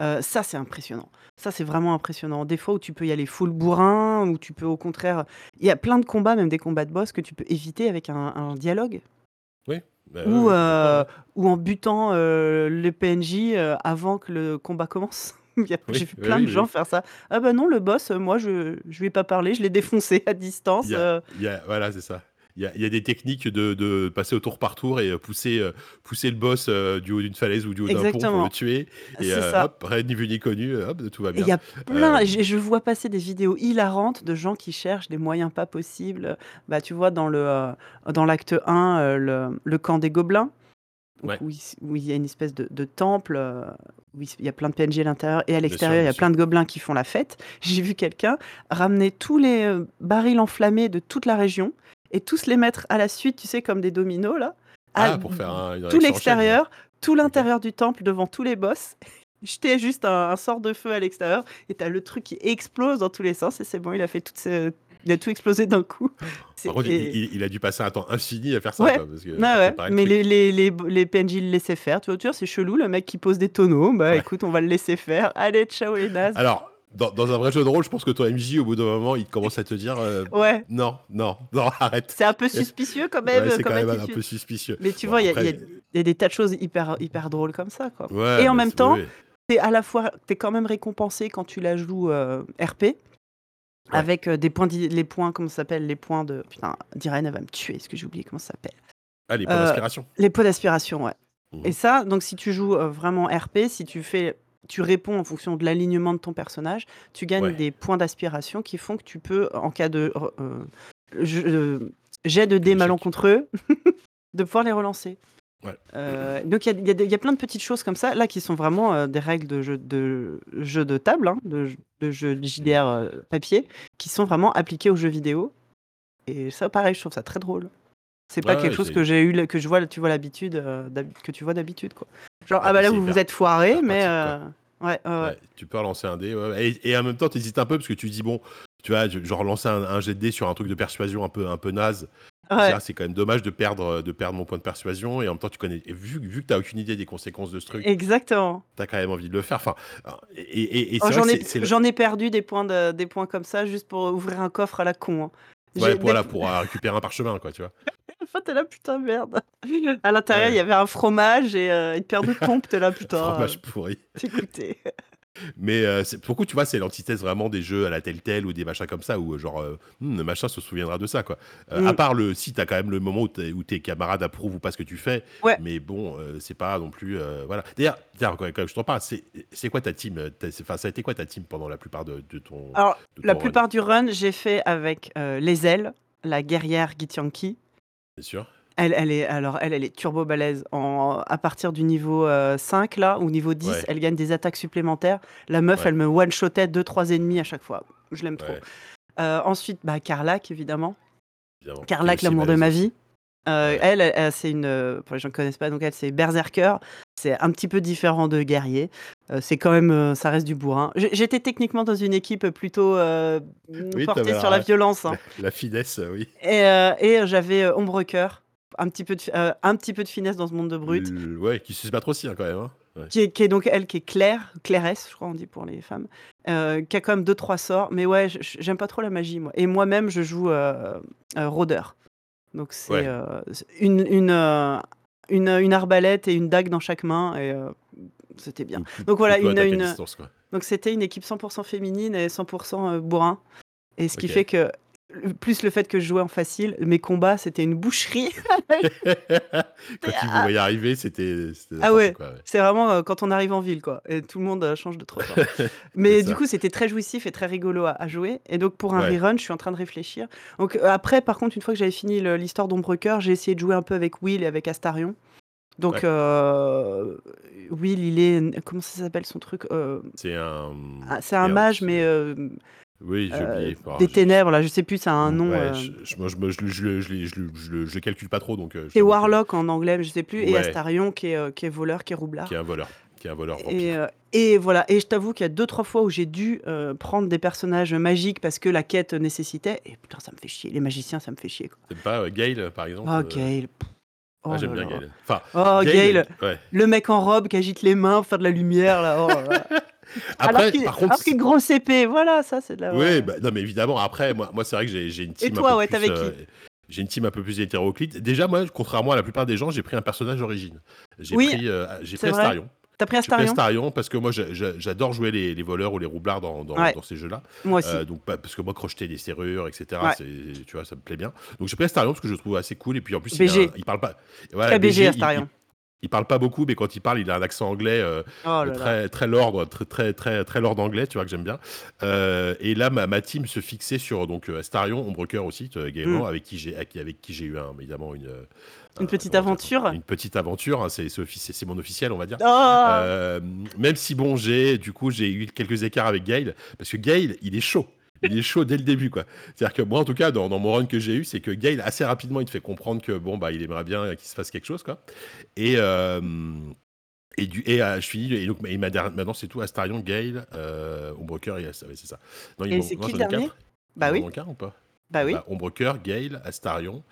heu, ça, c'est impressionnant. Ça, c'est vraiment impressionnant. Des fois où tu peux y aller full bourrin, où tu peux au contraire il y a plein de combats, même des combats de boss que tu peux éviter avec un un dialogue Oui, bah, oui, ou oui, en butant, heu, le PNJ, heu, avant que le combat commence. J'ai Oui, vu oui, plein de gens faire ça. «Ah bah, non, le boss, heu, moi, je je lui ai pas parlé, je l'ai défoncé à Il distance, y a heu». il y a voilà, c'est ça. Il y a il y a des techniques de de passer au tour par tour et heu, pousser, heu, pousser le boss, heu, du haut d'une falaise ou du haut d'un pont pour le tuer et hop, rien ni vu ni connu, hop, tout va Et il bien. y a plein je je vois passer des vidéos hilarantes de gens qui cherchent des moyens pas possibles, bah, tu vois, dans le, dans l'acte 1, heu, le le camp des gobelins, donc Ouais. où il où il y a une espèce de de temple, où il y a plein de PNJ à l'intérieur et à Bien l'extérieur, il y bien a plein de gobelins qui font la fête. J'ai vu quelqu'un ramener tous les, barils enflammés de toute la région et tous les mettre à la suite, tu sais, comme des dominos là, à Ah, pour faire un tout l'extérieur, tout l'intérieur du temple devant tous les boss. Jeter juste un un sort de feu à l'extérieur et tu as le truc qui explose dans tous les sens et c'est bon, il a fait toutes ce il a tout explosé d'un coup. Par contre, il, et il- il a dû passer un temps infini à faire ça, Ouais, quoi, parce que ouais, mais les les les les PNJ le laissaient faire, tu vois? Tu vois, c'est chelou le mec qui pose des tonneaux, bah, Ouais. écoute, on va le laisser faire. Allez, ciao les nazes. Alors, dans, dans un vrai jeu de rôle, je pense que ton MJ, au bout d'un moment, il commence à te dire euh, Ouais, non, non, non, arrête. c'est un peu suspicieux quand même, Ouais, c'est quand même un peu suspicieux. Mais tu Bon, vois, il y a y y des tas de choses hyper hyper drôles comme ça, quoi. ouais, Et en même temps, oui, tu à la fois tu quand même récompensé quand tu la joues, heu, RP avec, heu, des points les points, comment ça s'appelle? Les points de putain, Diren, elle va me tuer, est-ce que j'ai oublié comment ça s'appelle? Ah, les points Heu, d'inspiration. les pots d'aspiration, ouais. Mhm. Et ça, donc si tu joues, vraiment RP, si tu fais tu réponds en fonction de l'alignement de ton personnage, tu gagnes Ouais. des points d'aspiration qui font que tu peux, en cas de je heu, jet de dés malencontreux, de pouvoir les relancer. Ouais. Heu, donc il y a y y plein de petites choses comme ça, là, qui sont vraiment, heu, des règles de jeu de jeu de table, hein, de jeu de JDR, papier, qui sont vraiment appliquées aux jeux vidéo. Et ça, pareil, je trouve ça très drôle. C'est pas Ouais, quelque ouais, chose que j'ai eu, que je vois, tu vois l'habitude, que tu vois d'habitude, quoi. Genre, Ah, ah bah là, vous vous êtes hyper mais pratique, heu, ouais, ouais, tu peux relancer un dé. Et, et en même temps, tu hésites un peu parce que tu dis, bon, tu vois, je relancer un, un jet de dé sur un truc de persuasion un peu, un peu naze. Ouais. C'est- quand même dommage de perdre, de perdre mon point de persuasion. Et en même temps, tu connais, et vu, vu que tu n'as aucune idée des conséquences de ce truc, Exactement. tu as quand même envie de le faire. Enfin, et, et, et Oh, j'en ai le- ai perdu des points de des points comme ça juste pour ouvrir un coffre à la con, hein. Ouais, des voilà, f pour euh, récupérer un parchemin, quoi, tu vois. des fois, tu es là: «Putain, merde». À l'intérieur, il y avait un fromage et heu, une paire de pompes, tu es là: «Putain, Fromage pourri. dégoûté». Mais euh, c'est- pour le coup, tu vois, c'est l'antithèse vraiment des jeux à la Telltale ou des machins comme ça, où euh, genre, euh, Hmm, le machin se souviendra de ça, quoi. Euh, À Mmh. part le, si t'as quand même le moment où, t'es- où tes camarades approuvent ou pas ce que tu fais, Ouais. mais bon, euh, c'est pas non plus, euh, voilà. D'ailleurs, d'ailleurs, quand, quand je t'en parle, c'est c'est quoi ta team euh, t'as- c'est- Enfin, ça a été quoi ta team pendant la plupart de, de ton, Alors, de la ton run, plupart du run, j'ai fait avec, les ailes, la guerrière Githyanki. bien sûr. Elle elle est alors elle, elle est turbo balèze en à partir du niveau, heu, 5 là ou niveau 10, Ouais. elle gagne des attaques supplémentaires. La meuf, Ouais. elle me one shotait 2-3 ennemis à chaque fois. Je l'aime trop. Ouais, Heu, ensuite, bah, Karlak évidemment. évidemment. Karlak, Qui est aussi l'amour de ma vie. Ouais. elle, elle, elle, c'est une, pour les gens qui connaissent pas, donc elle, c'est berserker. C'est un petit peu différent de guerrier. C'est quand même, ça reste du bourrin. J'étais techniquement dans une équipe plutôt, Oui, portée t'avais sur la la, violence, hein. la, finesse, euh, oui. Et j'avais, heu, Ombre Cœur, un petit peu de fi heu, un petit peu de finesse dans ce monde de brut. Le- ouais, qui se battre aussi, hein, quand même. hein. Ouais. Qui est qui est donc elle, qui est Claire, Clairesse, je crois on dit pour les femmes, heu, qui a quand même 2-3 sorts. Mais ouais, j'aime pas trop la magie moi et moi-même je joue, heu heu, rôdeur. Donc c'est, Ouais. heu, c'est une une, heu, une, une arbalète et une dague dans chaque main et heu, c'était bien. Donc, voilà, une attaque à une distance, quoi. donc c'était une équipe 100% féminine et 100 heu, bourrin et ce qui Ok. fait que, le plus le fait que je jouais en facile, mes combats, c'était une boucherie. Quand tu vous voyez arriver, c'était c'était Ah n'importe ouais, quoi. ouais. c'est vraiment, heu, quand on arrive en ville, quoi et tout le monde, heu, change de trottoir. Mais du ça. coup, c'était très jouissif et très rigolo à à jouer et donc pour un Ouais. rerun, je suis en train de réfléchir. Donc, heu, après, par contre, une fois que j'avais fini le l'histoire d'Ombre Cœur, j'ai essayé de jouer un peu avec Will et avec Astarion. Donc, Ouais. Will, il est comment ça s'appelle son truc? C'est un. ah, c'est un merde, mage, c'est- mais, Oui, j'ai heu, oublié. Des ténèbres, là, je sais plus, ça a un nom, Ouais, heu je, je, moi, je, me- je, le- calcule pas trop, donc. euh, c'est que- Warlock en anglais, mais je sais plus et. Astarion qui est, heu, qui est voleur, qui est roublard. Qui est un voleur. Qui est un voleur Et, euh, voilà, et je t'avoue qu'il y a deux trois fois où j'ai dû euh, prendre des personnages magiques parce que la quête nécessitait. Et putain, ça me fait chier. Les magiciens, ça me fait chier. T'aimes pas euh, Gale, par exemple Oh, euh, Gale. Oh ah, J'aime bien. Gale. Enfin, Oh, Gale. Ouais. Le mec en robe qui agite les mains pour faire de la lumière, là. oh là là. alors Après, qu'il par contre. est grosse épée. Voilà, ça, c'est de la. Oui, bah, non, mais évidemment, après, moi, moi c'est vrai que j'ai une team toi, un peu ouais, plus. t'avais euh, j'ai une team un peu plus hétéroclite. Déjà, moi, contrairement à la plupart des gens, j'ai pris un personnage d'origine. J'ai Oui, pris, euh, j'ai c'est pris vrai. Astarion. T'as pris J'ai pris Astarion? Astarion parce que moi, j'a- j'a- j'adore jouer les, les voleurs ou les roublards dans, dans, Ouais. dans ces jeux-là. Moi aussi. Euh, donc, bah, parce que moi, crocheter des serrures, etc., Ouais. tu vois, ça me plaît bien. Donc, j'ai pris Astarion parce que je le trouve assez cool. Et puis, en plus, il, BG. a il parle pas. Voilà, Très BG, il- Astarion. Il parle pas beaucoup, mais quand il parle, il a un accent anglais euh, Oh là là. très très lord, très très très très lord anglais, tu vois que j'aime bien. Euh, et là, ma, ma team se fixait sur donc euh, Astarion, Ombrecoeur aussi également, avec qui j'ai avec, avec qui j'ai eu un, évidemment une Une un- petite aventure. une petite aventure. hein, c'est mon officiel, on va dire. Oh Euh, même si bon, j'ai du coup j'ai eu quelques écarts avec Gale parce que Gale, il est chaud. Il est chaud dès le début, quoi. C'est-à-dire que moi, en tout cas, dans, dans mon run que j'ai eu, c'est que Gale, assez rapidement, il te fait comprendre que bon, bah, il aimerait bien qu'il se fasse quelque chose, quoi. Et, euh, et, du, et euh, je finis, et donc, et maintenant, c'est tout Astarion, Gale, euh, Ombrecoeur, et ouais, c'est ça. Non, Et c'est qui le dernier? Bah oui, quatre ou pas? Bah oui. Bah, Ombrecoeur, Gale, Astarion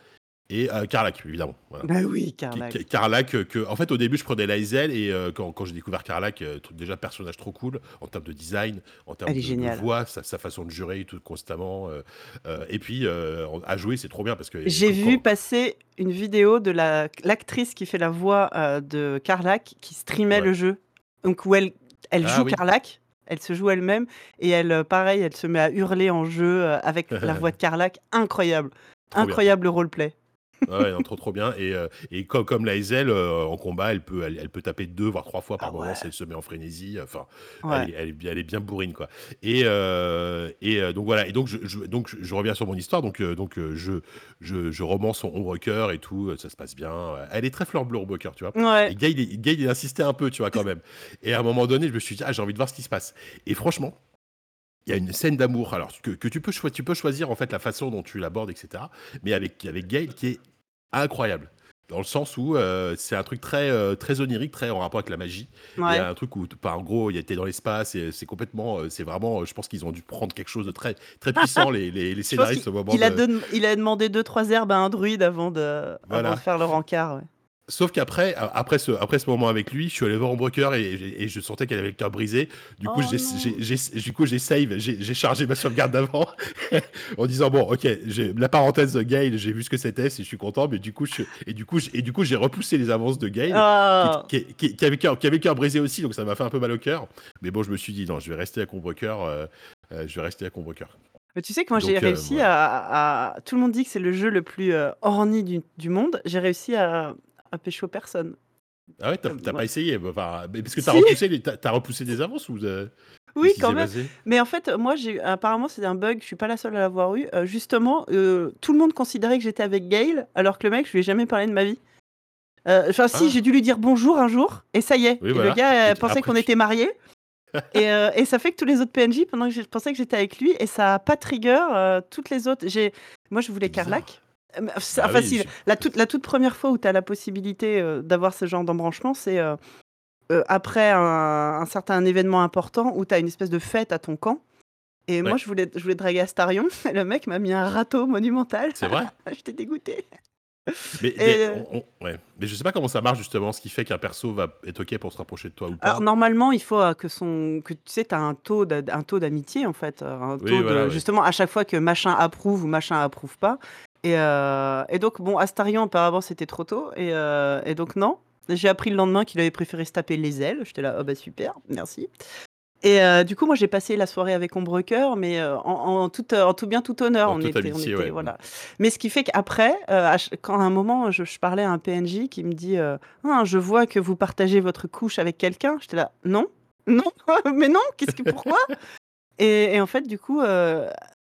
et euh, Carlac, évidemment. Voilà. Bah oui, Carlac. qui- Carlac, que, en fait, au début, je prenais Laezel et euh, quand, quand j'ai découvert Carlac, euh, déjà personnage trop cool en termes de design, en termes de, voix, sa, sa façon de jurer tout constamment. euh, et puis, à jouer, c'est trop bien parce que. J'ai vu quand- passer une vidéo de la l'actrice qui fait la voix de Carlac qui streamait Ouais. le jeu. Donc où elle, elle Ah joue oui. Carlac, elle se joue elle-même et elle, pareil, elle se met à hurler en jeu avec la voix de Carlac. Incroyable. Trop bien. Incroyable roleplay. Ouais, ouais, non, trop trop bien. Et, euh, et comme, comme Laezel, euh, en combat, elle peut, elle, elle peut taper deux voire trois fois par Ah moment ouais. si elle se met en frénésie. Enfin, Ouais. elle, est, elle est bien, elle est bien bourrine quoi. Et, euh, et euh, donc voilà. Et donc je, je- donc je, je reviens sur mon histoire. Donc euh, donc euh, je, je je romance son ombre cœur et tout. euh, Ça se passe bien. Elle est très fleur bleue ombre cœur, tu vois. Ouais. Et Gail, il- Gail, il insistait un peu, tu vois, quand même. Et à un moment donné, je me suis dit, ah, j'ai envie de voir ce qui se passe. Et franchement, il y a une scène d'amour, alors que, que tu, peux choi- tu peux choisir en fait la façon dont tu l'abordes, etc. Mais avec, avec Gail qui est incroyable. Dans le sens où euh, c'est un truc très, euh, très onirique, très en rapport avec la magie. Il Ouais. y a un truc où, en gros, il était dans l'espace et c'est complètement, euh, c'est vraiment, je pense qu'ils ont dû prendre quelque chose de très, très puissant, les, les, scénaristes au moment il a, de- il a demandé deux trois herbes à un druide avant de, Voilà. avant de faire le rencard. ouais. Sauf qu'après, après ce, après ce moment avec lui, je suis allé voir Ombrecoeur et, et, et je sentais qu'elle avait le cœur brisé. Du coup, Oh j'ai, du coup, j'ai save, j'ai, chargé ma sauvegarde d'avant en disant bon, ok, j'ai la parenthèse de Gail, j'ai vu ce que c'était, si je suis content, mais du coup, je, et du coup, j'ai- et du coup, j'ai repoussé les avances de Gail. Ah. Qui, qui- qui- qui avait, cœur- qui avait le cœur brisé aussi, donc ça m'a fait un peu mal au cœur. Mais bon, je me suis dit, non, je vais rester à Ombrecoeur. euh, euh, je vais rester à Ombrecoeur. Mais tu sais que moi j'ai euh, réussi à, à- Tout le monde dit que c'est le jeu le plus euh, orni du, du monde. J'ai réussi à, à pécho personne. Ah ouais, t'as, ouais. pas essayé bah, enfin, Parce que t'as Si. repoussé, repoussé des avances ou euh, Oui, quand même. Mais en fait, moi, j'ai apparemment, c'est un bug. Je suis pas la seule à l'avoir eu. Euh, justement, euh, tout le monde considérait que j'étais avec Gail, alors que le mec, je lui ai jamais parlé de ma vie. Euh, Enfin, si, Ah. j'ai dû lui dire bonjour un jour, et ça y est. Oui, et voilà. le gars pensait qu'on tu- était mariés. et, et ça fait que tous les autres PNJ, pendant que je pensais que j'étais avec lui, et ça a pas trigger toutes les autres. J'ai, moi, je voulais. Carlac. Euh, c'est- Bah oui, je- la, toute, la toute première fois où tu as la possibilité euh, d'avoir ce genre d'embranchement, c'est euh, euh, après un, un certain événement important où tu as une espèce de fête à ton camp. Et moi, Ouais. je voulais, je voulais draguer Astarion. Et le mec m'a mis un râteau monumental. C'est vrai? J'étais dégoûtée. Mais, Et- mais, on- on- ouais. mais je sais pas comment ça marche justement, ce qui fait qu'un perso va être ok pour se rapprocher de toi ou pas. Alors normalement, il faut euh, que son, que tu sais, t'as un taux, d'a- un taux d'amitié en fait, euh, un Oui, taux de, voilà, ouais. justement à chaque fois que machin approuve ou machin approuve pas. Et, euh, et donc bon, Astarion apparemment c'était trop tôt et, euh, et donc non. J'ai appris le lendemain qu'il avait préféré se taper les ailes. J'étais là, oh bah super, merci. Et euh, du coup, moi j'ai passé la soirée avec Ombrecoeur, mais en, en tout, en tout bien, tout honneur. En on toute était, amitié, on était, ouais. voilà. Mais ce qui fait qu'après, à ch- quand à un moment je, je parlais à un PNJ qui me dit Ah, Je vois que vous partagez votre couche avec quelqu'un, j'étais là, non, non, mais non, qu'est-ce que pourquoi? Et, et en fait, du coup,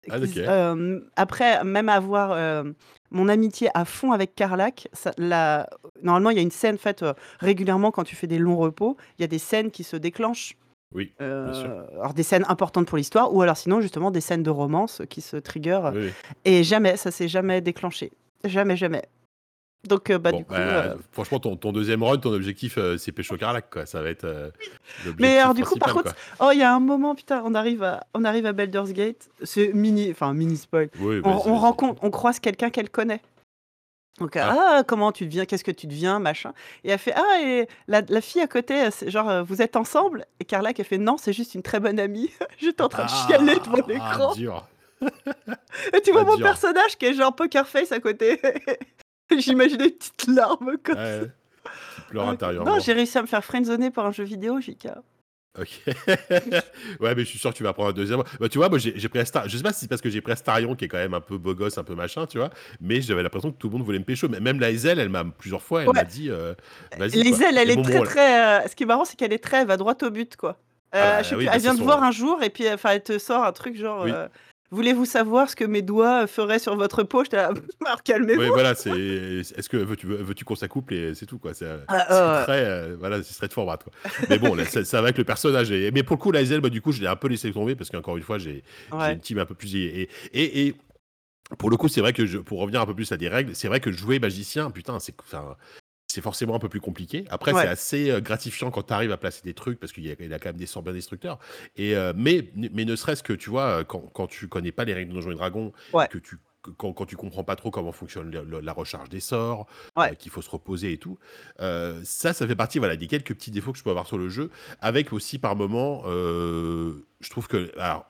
Ah, ok. euh, après, même avoir euh, mon amitié à fond avec Carlac, ça, la- normalement, il y a une scène faite euh, régulièrement quand tu fais des longs repos, il y a des scènes qui se déclenchent. Oui, sûr. alors des scènes importantes pour l'histoire, ou alors sinon justement des scènes de romance qui se trigger. oui, oui. Et jamais, ça s'est jamais déclenché. Jamais, jamais. Donc, euh, bah, Bon, du coup. bah, euh, Franchement, ton, ton deuxième run, ton objectif, euh, c'est Pécho Carlac, quoi. Ça va être. Mais alors, du coup, par contre, oh, il y a un moment, putain, on arrive à, on arrive à Baldur's Gate. C'est mini, enfin, mini spoil. On, rencontre, on croise quelqu'un qu'elle connaît. Donc, Ah. ah, comment tu deviens, qu'est-ce que tu deviens, machin. Et elle fait, ah, et la, la fille à côté, genre, vous êtes ensemble? Et Carla qui a fait, non, c'est juste une très bonne amie. J'étais en train de chialer devant Ah, l'écran. dur. Et tu vois ah, mon dur. personnage qui est genre poker face à côté. J'imaginais une petite larme comme Ouais. Tu pleures Ah, intérieurement. Non, j'ai réussi à me faire friendzoner par un jeu vidéo, JK. OK. Ouais, mais je suis sûr que tu vas prendre un deuxième. Bah, tu vois, moi, j'ai j'ai pris Astar je sais pas si c'est parce que j'ai pris Astarion qui est quand même un peu beau gosse, un peu machin, tu vois? Mais j'avais l'impression que tout le monde voulait me pécho. Mais même la Hazel, elle m'a plusieurs fois, elle Ouais. m'a dit, heu: «Vas-y, quoi» Lae'zel, elle et est bon, très, bon, très, heu ce qui est marrant, c'est qu'elle est très elle va droit au but, quoi. Ah Heu, je sais bah, plus, bah, elle c'est vient te voir son un jour et puis, heu, enfin, elle te sort un truc genre, oui. «Voulez-vous savoir ce que mes doigts, feraient sur votre peau?» Là: «Alors Oui, calmez-vous». voilà, c'est est-ce que veux-tu veux-tu qu'on s'accouple et c'est tout, quoi? C'est, Ah, ouais. très, heu, voilà, c'est straightforward, quoi. Mais bon, là, ça ça va avec le personnage et mais pour le coup, la Hazel, bah, du coup, je l'ai un peu laissé tomber parce qu'encore une fois, j'ai Ouais. une team un peu plus et et et pour le coup, c'est vrai que je pour revenir un peu plus à des règles, c'est vrai que jouer magicien, putain, c'est c'est forcément un peu plus compliqué. Après, c'est assez, heu, gratifiant quand tu arrives à placer des trucs parce qu'il y a quand même des sorts bien destructeurs et heu, mais mais ne serait-ce que, tu vois, heu, quand quand tu connais pas les règles de Donjons et Dragons Ouais. que tu quand quand tu comprends pas trop comment fonctionne le le la recharge des sorts, Ouais. qu'il faut se reposer et tout, ça, ça fait partie, voilà, des quelques petits défauts que je peux avoir sur le jeu. Avec aussi par moments, heu, je trouve que alors,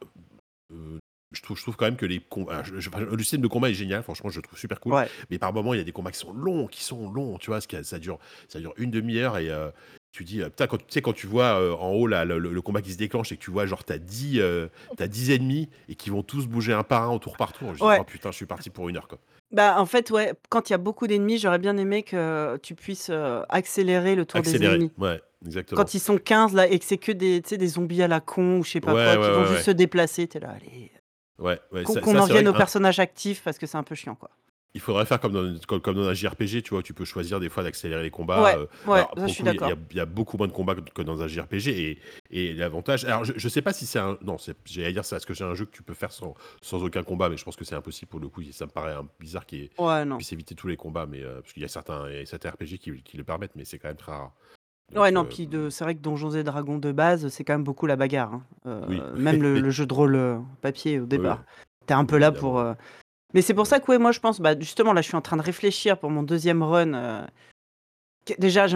je trouve je trouve quand même que les combats je le système de combat est génial, franchement, je le trouve super cool. Ouais. Mais par moments, il y a des combats qui sont longs, qui sont longs, tu vois? Ça dure ça dure une demi-heure et heu, tu dis, heu, putain, quand tu sais, quand tu vois, heu, en haut là, le combat qui se déclenche et que tu vois genre tu as 10, heu, tu as 10 ennemis et qui vont tous bouger un par un, au tour par tour, je dis. «Oh putain, je suis parti pour une heure, quoi». Bah, en fait, ouais, quand il y a beaucoup d'ennemis, j'aurais bien aimé que tu puisses, accélérer le tour des ennemis. ouais, exactement. Quand ils sont 15 là et que c'est que des des zombies à la con ou je sais pas Ouais, quoi, qui vont juste se déplacer, tu es là: «Allez». Ouais, ouais, Qu'on en vienne aux personnages actifs parce que c'est un peu chiant, quoi. Il faudrait faire comme dans comme comme dans un JRPG, tu vois? Tu peux choisir des fois d'accélérer les combats, Ouais, heu, ouais, alors ça pour je suis coup, il y a il y a d'accord. il y a beaucoup moins de combats que que dans un JRPG et et l'avantage alors je je sais pas si c'est un non, j'allais dire c'est parce que c'est un jeu que tu peux faire sans sans aucun combat, mais je pense que c'est impossible pour le coup, ça me paraît un bizarre qu'il Ouais, puissent éviter tous les combats, mais heu, parce qu'il y a certains y a certains RPG qui qui le permettent, mais c'est quand même très rare. Ouais, Donc non, heu, puis de c'est vrai que Donjons et Dragons de base, c'est quand même beaucoup la bagarre, hein. oui, Heu, même le le jeu de rôle, heu, papier au oui, départ. Tu es un peu là pour, heu mais c'est pour ça que ouais, moi je pense, bah, justement là, je suis en train de réfléchir pour mon 2e run, heu, que déjà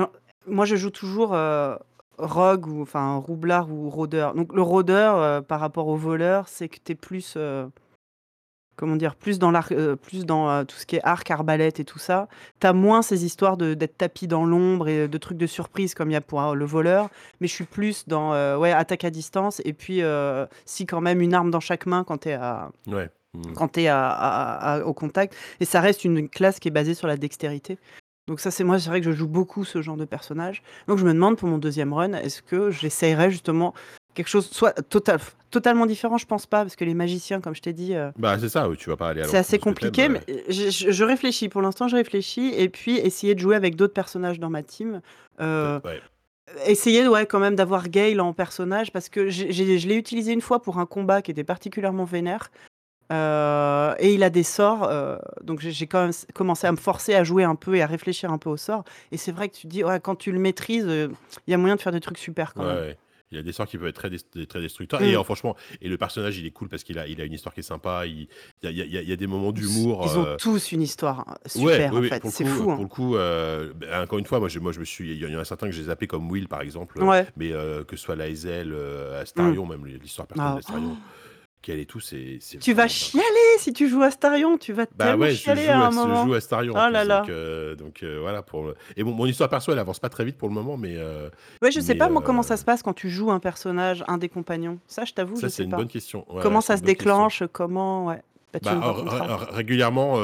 moi je joue toujours, heu, rogue ou enfin roublard ou rôdeur. Donc le rôdeur, heu, par rapport au voleur, c'est que tu es plus, heu, comment dire? Plus dans l'arc heu, plus dans, heu, tout ce qui est arc, arbalète et tout ça. Tu as moins ces histoires de d'être tapis dans l'ombre et de trucs de surprise comme il y a pour, heu, le voleur. Mais je suis plus dans, ouais, attaque à distance et puis, si quand même une arme dans chaque main quand tu es à Ouais. Mmh. quand à à à au contact et ça reste une classe qui est basée sur la dextérité. Donc ça, c'est moi, c'est vrai que je joue beaucoup ce genre de personnage. Donc je me demande pour mon 2e run, est-ce que j'essayerais justement quelque chose soit total totalement différent, je pense pas, parce que les magiciens, comme je t'ai dit, heu, Bah, c'est ça, oui, tu vas pas aller à c'est assez compliqué, mais euh, je je je réfléchis. Pour l'instant, je réfléchis et puis essayer de jouer avec d'autres personnages dans ma team. Ouais. essayer, ouais, quand même d'avoir Gale en personnage parce que j'ai j'ai je l'ai utilisé une fois pour un combat qui était particulièrement vénère. Heu et il a des sorts, donc j'ai quand même commencé à me forcer à jouer un peu et à réfléchir un peu aux sorts et c'est vrai que tu te dis: «Ouais, quand tu le maîtrises, il y a moyen de faire des trucs super Ouais, quand même». Il y a des sorts qui peuvent être très des très destructeurs et Mmh. heu, franchement et le personnage, il est cool parce qu'il a il a une histoire qui est sympa, il il y a il y a il y a des moments d'humour, ils ont heu tous une histoire, hein, ouais, super en fait, pour c'est fou, pour hein. le coup, heu, bah, encore une fois, moi je moi je me suis il y en a certains que les appelais comme Will, par exemple, Ouais. mais que ce soit Lae'zel, Mmh. Astarion, même l'histoire personnelle Ah d'Astarion, qu'elle et tout, c'est c'est Tu vas chialer si tu joues à Astarion, tu vas Bah, ouais, chialer à joue à un je joue moment. à Astarion en Oh là donc là. donc heu, voilà pour le et mon mon histoire perso, elle avance pas très vite pour le moment, mais Ouais, je sais mais pas moi comment ça se passe quand tu joues un personnage, un des compagnons. Ça, je t'avoue, je ça, c'est sais une pas. bonne question. Ouais, Comment ça se question. déclenche? Comment ouais, bah, Bah, régulièrement,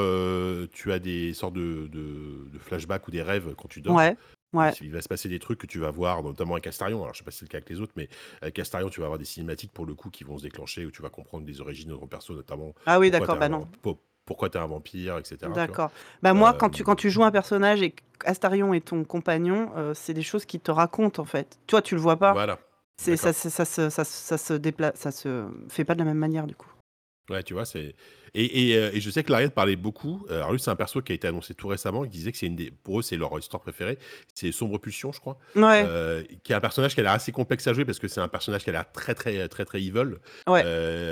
tu as des sortes de de de flashbacks ou des rêves quand tu dors. Ouais, ouais. il va se passer des trucs que tu vas voir, notamment avec Astarion. Alors, je sais pas si c'est le cas avec les autres, mais avec Astarion, tu vas avoir des cinématiques pour le coup qui vont se déclencher, où tu vas comprendre les origines de ton perso, notamment Ah oui, pourquoi tu d'accord, es bah, non. po pourquoi tu es un vampire, et cetera, tu vois? D'accord. Bah, moi, quand tu quand tu joues un personnage et qu'Astarion est ton compagnon, heu, c'est des choses qu'il te raconte, en fait. Toi, tu le vois pas. voilà, C'est ça d'accord. se ça se ça se ça se dépla ça se fait pas de la même manière, du coup. Ouais, tu vois, c'est et et heu et je sais que Lariat parlait beaucoup, heu, alors lui, c'est un perso qui a été annoncé tout récemment. Il disait que c'est une des pour eux, c'est leur histoire préférée. C'est Sombre Pulsion, je crois, Ouais, heu, qui est un personnage qui a l'air assez complexe à jouer parce que c'est un personnage qui a l'air très, très, très, très evil, ouais.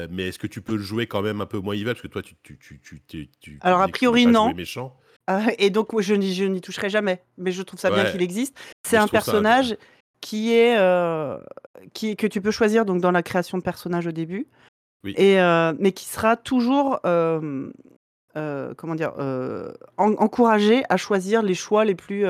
mais est-ce que tu peux le jouer quand même un peu moins evil? Parce que toi, tu tu tu tu tu tu tu Alors a disais que tu voulais priori, pas jouer non. méchant. Et donc moi, je n'y je n'y toucherai jamais, mais je trouve ça bien Ouais, qu'il existe. C'est mais je un trouve ça int personnage qui est, qui que tu peux choisir donc dans la création de personnage au début oui, et heu, mais qui sera toujours, hem, heu, comment dire? En encouragé à choisir les choix les plus,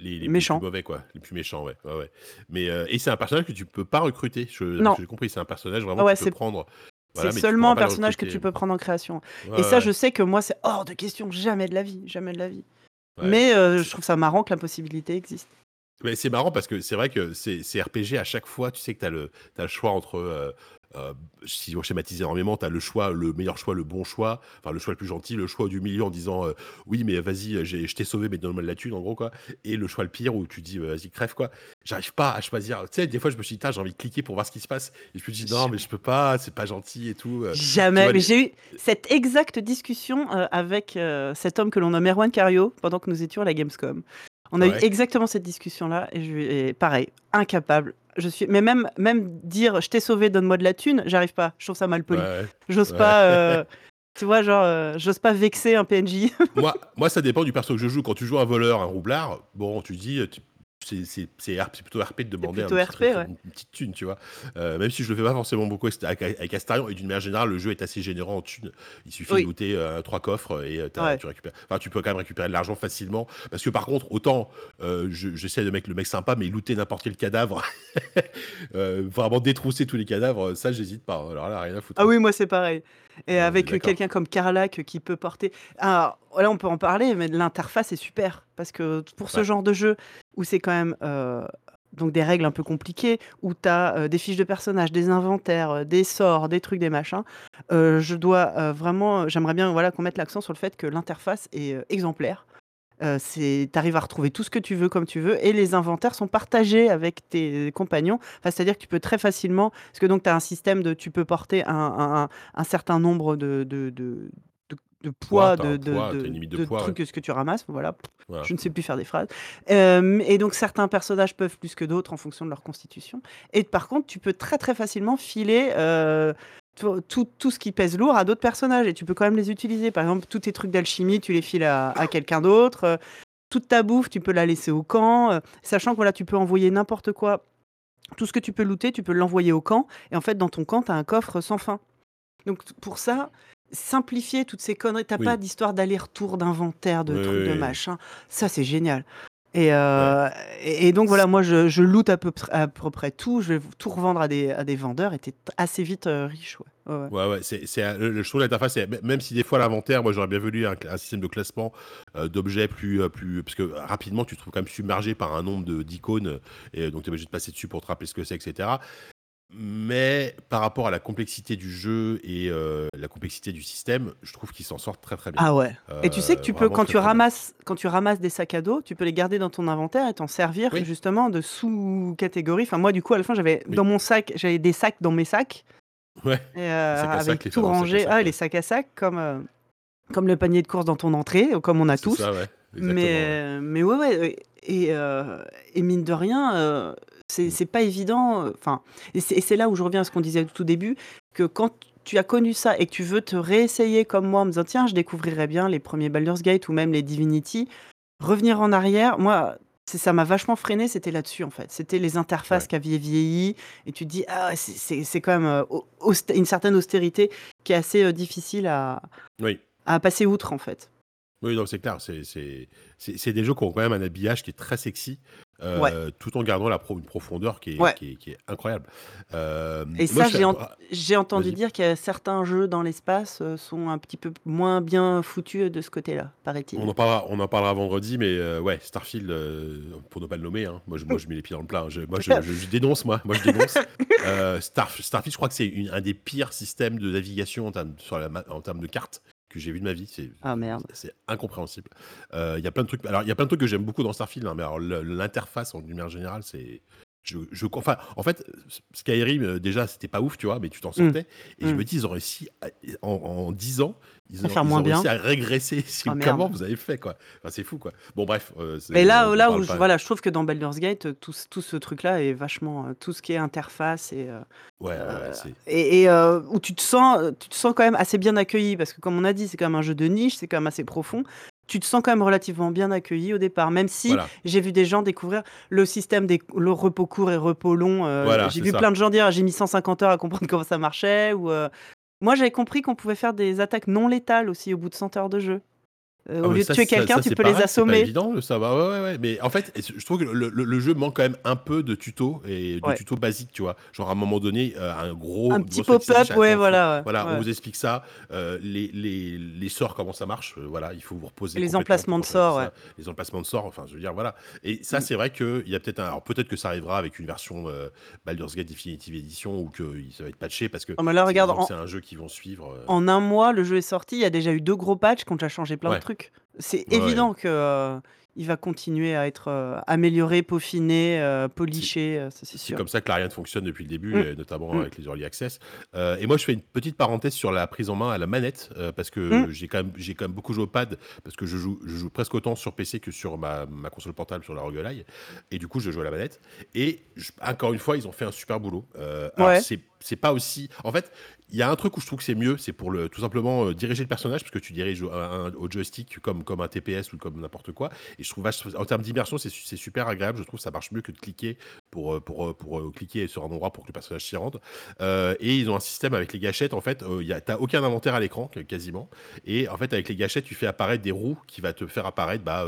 Les, les, Méchants. plus mauvais, quoi. Les plus méchants, ouais. ouais, ouais. Mais, euh, et c'est un personnage que tu peux pas recruter. Je, Non. J'ai compris, c'est un personnage vraiment Ouais, que tu peux c'est prendre. Voilà, c'est seulement un personnage que tu peux prendre en création. Et ça, je sais que moi, c'est hors de question, jamais de la vie, jamais de la vie. Mais euh, je trouve ça marrant que la possibilité existe. Mais c'est marrant parce que c'est vrai que c'est c'est RPG à chaque fois, tu sais que tu as le, le choix entre. euh, euh, si on schématise énormément, tu as le choix, le meilleur choix, le bon choix, enfin le choix le plus gentil, le choix du milieu en disant euh, oui, mais vas-y, j'ai- je t'ai sauvé, mais donne-moi de la thune, en gros, quoi. Et le choix le pire où tu dis euh, vas-y, crève, quoi. J'arrive pas à choisir. Tu sais, des fois, je me suis dit, j'ai envie de cliquer pour voir ce qui se passe. Et je me dis, non, mais je peux pas, c'est pas gentil et tout. euh. Jamais. vois, Mais les- j'ai eu cette exacte discussion euh, avec euh, cet homme que l'on nomme Erwan Cario pendant que nous étions à la Gamescom. On a eu exactement cette discussion-là et je ai, pareil, incapable. Je suis, mais même, même dire je t'ai sauvé, donne-moi de la thune, j'arrive pas. Je trouve ça mal poli. Ouais. J'ose Ouais. pas, euh, tu vois, genre, euh, j'ose pas vexer un PNJ. moi, moi, ça dépend du perso que je joue. Quand tu joues un voleur, un roublard, bon, tu dis, tu- c'est c'est- c'est R- c'est plutôt RP de demander plutôt un petit RP, truc, ouais. une, petite thune, tu vois. Euh, même si je le fais pas forcément beaucoup avec, avec, avec Astarion, et d'une manière générale, le jeu est assez généreux en thunes. Il suffit Oui. de looter euh, trois coffres et euh, Ouais. tu récupères. Enfin, tu peux quand même récupérer de l'argent facilement. Parce que par contre, autant je- j'essaie de mettre le mec sympa, mais looter n'importe quel cadavre, vraiment détrousser tous les cadavres, ça, j'hésite pas. Alors là, rien à foutre. Ah oui, moi c'est pareil. Et Ouais, avec euh, d'accord. quelqu'un comme Carlac qui peut porter. Alors là, on peut en parler, mais l'interface est super. Parce que pour ce Ouais. genre de jeu où c'est quand même euh, donc des règles un peu compliquées, où tu as des fiches de personnages, des inventaires, euh, des sorts, des trucs, des machins, euh, je dois euh, vraiment. J'aimerais bien voilà, qu'on mette l'accent sur le fait que l'interface est euh, exemplaire. Euh, c'est, t'arrives à retrouver tout ce que tu veux comme tu veux et les inventaires sont partagés avec tes compagnons. Enfin, c'est-à-dire que tu peux très facilement, parce que donc tu as un système de, tu peux porter un, un- un- un certain nombre de, de, de, de- de poids, de, de, poids, de- une limite de de poids, trucs que ce que tu ramasses. Voilà, Voilà. je ne sais plus faire des phrases. Euh, et donc certains personnages peuvent plus que d'autres en fonction de leur constitution. Et par contre, tu peux très très facilement filer euh, tout, tout- tout ce qui pèse lourd à d'autres personnages et tu peux quand même les utiliser. Par exemple, tous tes trucs d'alchimie, tu les files à, à quelqu'un d'autre. Euh, toute ta bouffe, tu peux la laisser au camp, euh, sachant que voilà, tu peux envoyer n'importe quoi. Tout ce que tu peux looter, tu peux l'envoyer au camp. Et en fait, dans ton camp, tu as un coffre sans fin. Donc pour ça, simplifier toutes ces conneries, t'as Oui. pas d'histoire d'aller-retour, d'inventaire, de Oui, trucs, de oui, machin. Ça, c'est génial. Et, euh, et, et donc voilà, moi je, je loot à peu, pr- à peu près tout, je vais tout revendre à des, à des vendeurs et t'es assez vite euh, riche. Ouais. Ouais, ouais. Ouais, c'est, je trouve l'interface, même si des fois l'inventaire, moi j'aurais bien voulu un, un système de classement euh, d'objets plus, plus. Parce que rapidement, tu te trouves quand même submergé par un nombre de, d'icônes, et donc tu es obligé de passer dessus pour te rappeler ce que c'est, etc. Mais par rapport à la complexité du jeu et euh, la complexité du système, je trouve qu'ils s'en sortent très très bien. Ah ouais. Et tu sais que Euh, tu peux, vraiment quand très, tu très bien. ramasses, quand tu ramasses des sacs à dos, tu peux les garder dans ton inventaire et t'en servir Oui. justement de sous-catégories. Enfin, moi, du coup, à la fin, j'avais Oui. dans mon sac, j'avais des sacs dans mes sacs. Ouais. Et, euh, sacs à sac, avec les tout fameux sacs à rangé. sac, ah, ouais. les sacs à sac, comme, euh, comme le panier de course dans ton entrée, comme on a C'est tous. ça, ouais. Exactement, mais, ouais. euh, mais ouais, ouais. Et, euh, et mine de rien, euh, c'est Mm. c'est pas évident. euh, Enfin, et c'est là où je reviens à ce qu'on disait au tout début, que quand tu as connu ça et que tu veux te réessayer comme moi en me disant tiens, je découvrirais bien les premiers Baldur's Gate ou même les Divinity, revenir en arrière, moi. Ça m'a vachement freiné, c'était là-dessus en fait. C'était les interfaces Ouais. qui avaient vieilli et tu te dis, ah, c'est- quand même euh, une certaine austérité qui est assez euh, difficile à, Oui. à passer outre en fait. Oui, non, c'est clair. C'est, c'est, c'est, c'est des jeux qui ont quand même un habillage qui est très sexy, euh, tout en gardant la pro- une profondeur qui est, Ouais. qui est, qui est incroyable. Euh, Et ça, j'ai en- ah, J'ai entendu dire a certains jeux dans l'espace euh, sont un petit peu moins bien foutus de ce côté-là, paraît-il. On en parlera, on en parlera vendredi, mais euh, ouais, Starfield, pour ne pas le nommer, hein, moi, je, moi je mets les pieds dans le plat. hein, je- moi je, dénonce, moi, moi je dénonce. Star- Starfield, je crois que c'est un des pires systèmes de navigation en termes, sur la ma- en termes de cartes que j'ai vu de ma vie. C'est Ah merde. c'est incompréhensible. Euh, Il y a plein de trucs. Alors il y a plein de trucs que j'aime beaucoup dans Starfield, hein, mais alors le- l'interface en lumière générale, c'est je, je- enfin, en fait, Skyrim, euh, déjà, c'était pas ouf, tu vois, mais tu t'en sortais. Et je Mm. me dis, ils ont réussi, à- en, en 10 ans, ils ont, faire ils moins ont réussi à régresser. Ah, comment vous avez fait, quoi? Enfin, c'est fou, quoi. Bon, bref. euh, Mais là, on là où je, voilà, je trouve que dans Baldur's Gate, euh, tout, ce- tout ce truc-là est vachement. tout ce qui est interface et, euh, Ouais, ouais, euh, et, et, où tu te, sens, tu te sens quand même assez bien accueilli. Parce que, comme on a dit, c'est quand même un jeu de niche, c'est quand même assez profond. Tu te sens quand même relativement bien accueilli au départ, même si Voilà. j'ai vu des gens découvrir le système des le repos court et repos long. euh, Voilà, j'ai c'est vu ça. plein de gens dire j'ai mis 150 heures à comprendre comment ça marchait. Ou, euh, Moi, j'avais compris qu'on pouvait faire des attaques non létales aussi au bout de 100 heures de jeu. Heu, Ah au lieu de ça tuer ça quelqu'un, ça tu peux les pareil, c'est assommer. évident de savoir. Ouais, ouais, ouais, mais en fait, je trouve que le le le jeu manque quand même un peu de tutos et de Ouais. tutos basiques, tu vois? Genre à un moment donné, heu, un gros Un petit pop-up, ouais, voilà, voilà, on vous explique ça, heu, les les les sorts, comment ça marche, voilà, il faut vous reposer Les emplacements de sorts, ça, les emplacements de sorts, enfin, je veux dire, voilà et ça, Mmh. c'est vrai qu'il y a peut-être un alors peut-être que ça arrivera avec une version, Baldur's Gate Definitive Edition ou que ça va être patché parce que mais là c'est regarde, en un jeu qu'ils vont suivre, en 1 mois, le jeu est sorti, il y a déjà eu 2 gros patchs qui ont déjà changé plein de Ouais. C'est Ouais, évident que, heu, il va continuer à être, heu, amélioré, peaufiné, C'est poliché, ça c'est c'est sûr. comme ça que l'Ariane fonctionne depuis le début Mmh. et notamment Mmh. avec les early access, et moi je fais une petite parenthèse sur la prise en main à la manette, parce Mmh. que j'ai quand même j'ai quand même beaucoup joué au pad parce que je joue je joue presque autant sur PC que sur ma ma console portable sur la Roguelike et du coup je joue à la manette et encore une fois, ils ont fait un super boulot, Ouais. c'est pas aussi en fait, il y a un truc où je trouve que c'est mieux, c'est pour le tout simplement, heu, diriger le personnage parce que tu diriges au un joystick comme comme un TPS ou comme n'importe quoi. Et je trouve en termes d'immersion, c'est su c'est super agréable, je trouve ça marche mieux que de cliquer pour, heu, pour, heu, pour, heu, cliquer sur un endroit pour que le personnage s'y rende, et ils ont un système avec les gâchettes en fait, heu, il y a tu as aucun inventaire à l'écran quasiment et en fait avec les gâchettes, tu fais apparaître des roues qui va te faire apparaître, bah,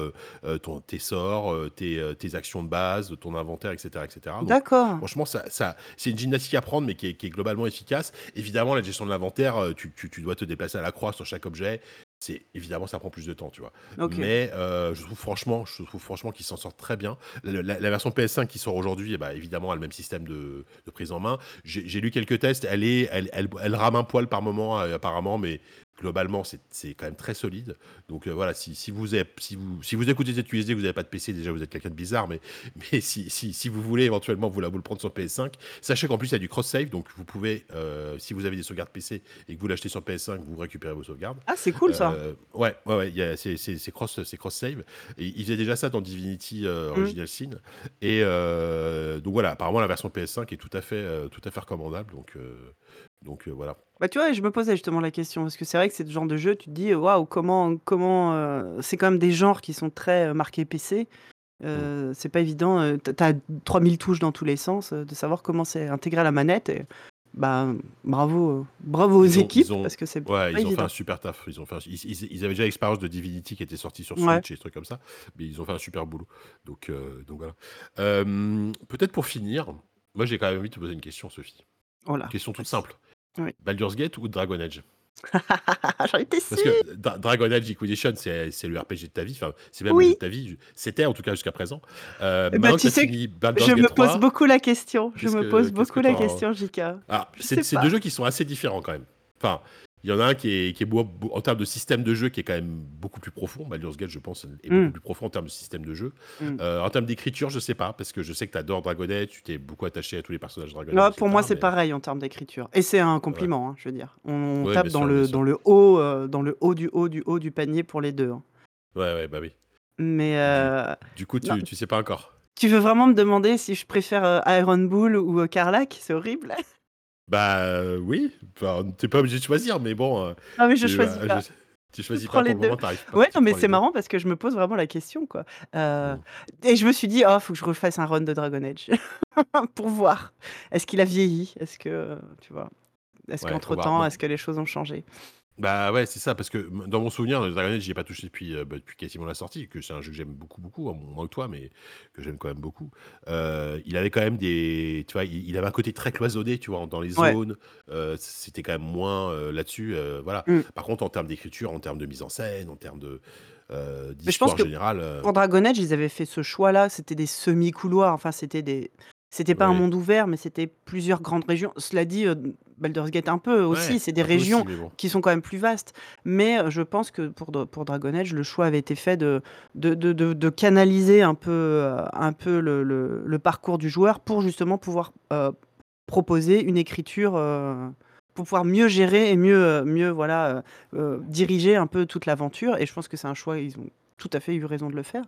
ton tes sorts, tes, tes actions de base, ton inventaire et cetera et cetera donc D'accord. franchement ça ça c'est une gymnastique à prendre mais qui est qui est globalement efficace. Évidemment la gestion de l'inventaire, tu tu dois te déplacer à la croix sur chaque objet, c'est évidemment ça prend plus de temps, tu vois? OK. Mais heu, je trouve franchement je trouve franchement qu'ils s'en sortent très bien. Le la la version PS5 qui sort aujourd'hui bah, évidemment a le même système de de prise en main. J'ai j'ai lu quelques tests, elle est elle elle elle rame un poil par moment, heu, apparemment mais globalement c'est quand même très solide donc heu, voilà, si si vous êtes si vous si vous écoutez ZQSD, que vous avez pas de PC, déjà vous êtes quelqu'un de bizarre mais mais si si si vous voulez éventuellement vous la vous le prendre sur PS5, sachez qu'en plus il y a du cross save donc vous pouvez, heu, si vous avez des sauvegardes PC et que vous l'achetez sur PS5, vous récupérez vos sauvegardes. Ah c'est cool ça. Heu, ouais, ouais, ouais, il c'est c'est cross et ils faisaient déjà ça dans Divinity, Mmh. Original Sin et donc voilà, apparemment la version PS5 est tout à fait, tout à fait recommandable donc donc voilà. Bah, tu vois, je me posais justement la question parce que c'est vrai que c'est le genre de jeu, tu te dis: «Waouh, comment comment, heu» c'est quand même des genres qui sont très, heu, marqués PC, Mmh. heu, c'est pas évident, heu, tu as tu as 3000 touches dans tous les sens, heu, de savoir comment c'est intégré à la manette et bah, bravo, heu, bravo aux Ils ont équipes ont parce que c'est ouais, pas ils ont fait évident. un super taf. Ils ont fait un ils ils ils avaient déjà l'expérience de Divinity qui était sorti sur Ouais. Switch et des trucs comme ça, mais ils ont fait un super boulot donc heu, donc voilà. Hem, peut-être pour finir, moi j'ai quand même envie de te poser une question Sophie. Oh là, question toute vas-y. simple. Oui. Baldur's Gate ou Dragon Age? J'en étais Parce sûre! que Dra Dragon Age Inquisition, c'est c'est le RPG de ta vie, enfin, c'est même le jeu Oui. de ta vie, c'était en tout cas jusqu'à présent. Et bah, tu sais je me pose 3, beaucoup la question, je me pose que beaucoup la question, JK. Je c'est c'est. 2 jeux qui sont assez différents quand même. Enfin, il y en a un qui est qui est beau beau en termes de système de jeu qui est quand même beaucoup plus profond. Baldur's Gate, je pense, est beaucoup Mmh. plus profond en termes de système de jeu. Mmh. Heu, en termes d'écriture, je sais pas, parce que je sais que tu adores Dragon Age, tu t'es beaucoup attaché à tous les personnages Dragon Age Ah, et pour moi, c'est mais pareil en termes d'écriture et c'est un Ouais. compliment, hein, je veux dire. On Ouais, tape dans sûr, le sûr. dans le haut, heu, dans le haut du haut du haut du panier pour les 2, hein. Ouais, ouais, bah oui. Mais du du coup, non tu tu sais pas encore? tu veux vraiment me demander si je préfère, Iron Bull ou, heu, Karlach? C'est horrible. Bah, heu, oui, enfin, tu es pas obligé de choisir, mais bon, Non, mais je tu, choisis je pas. tu choisis pas les pour le 2. moment, pas, Ouais, non, mais c'est 2. marrant parce que je me pose vraiment la question, quoi. Mmh. et je me suis dit: «Oh, faut que je refasse un run de Dragon Age» pour voir. Est-ce qu'il a vieilli? Est-ce que, tu vois? Est-ce Ouais, qu'entre temps, est-ce que les choses ont changé? Bah, ouais, c'est ça, parce que dans mon souvenir, Dragon Age, j'y ai pas touché depuis, heu, bah, depuis quasiment la sortie, que c'est un jeu que j'aime beaucoup, beaucoup, hein, moins que toi, mais que j'aime quand même beaucoup. Heu, il avait quand même des tu vois, il il avait un côté très cloisonné, tu vois, dans les Ouais. zones, heu, c'était quand même moins, là-dessus, voilà. Mmh. Par contre, en termes d'écriture, en termes de mise en scène, en termes de, Mais je pense d'histoire que générale, pour Dragon Age, ils avaient fait ce choix-là, c'était des semi-couloirs, enfin, c'était des c'était pas un monde ouvert, mais c'était plusieurs grandes régions. Cela dit, Baldur's Gate un peu Ouais, aussi, c'est des aussi, régions bon. qui sont quand même plus vastes. Mais heu, je pense que pour pour Dragon Age, le choix avait été fait de de de de de canaliser un peu, heu, un peu le le le parcours du joueur pour justement pouvoir, heu, proposer une écriture, pour pouvoir mieux gérer et mieux, mieux voilà, diriger un peu toute l'aventure et je pense que c'est un choix, ils ont tout à fait eu raison de le faire.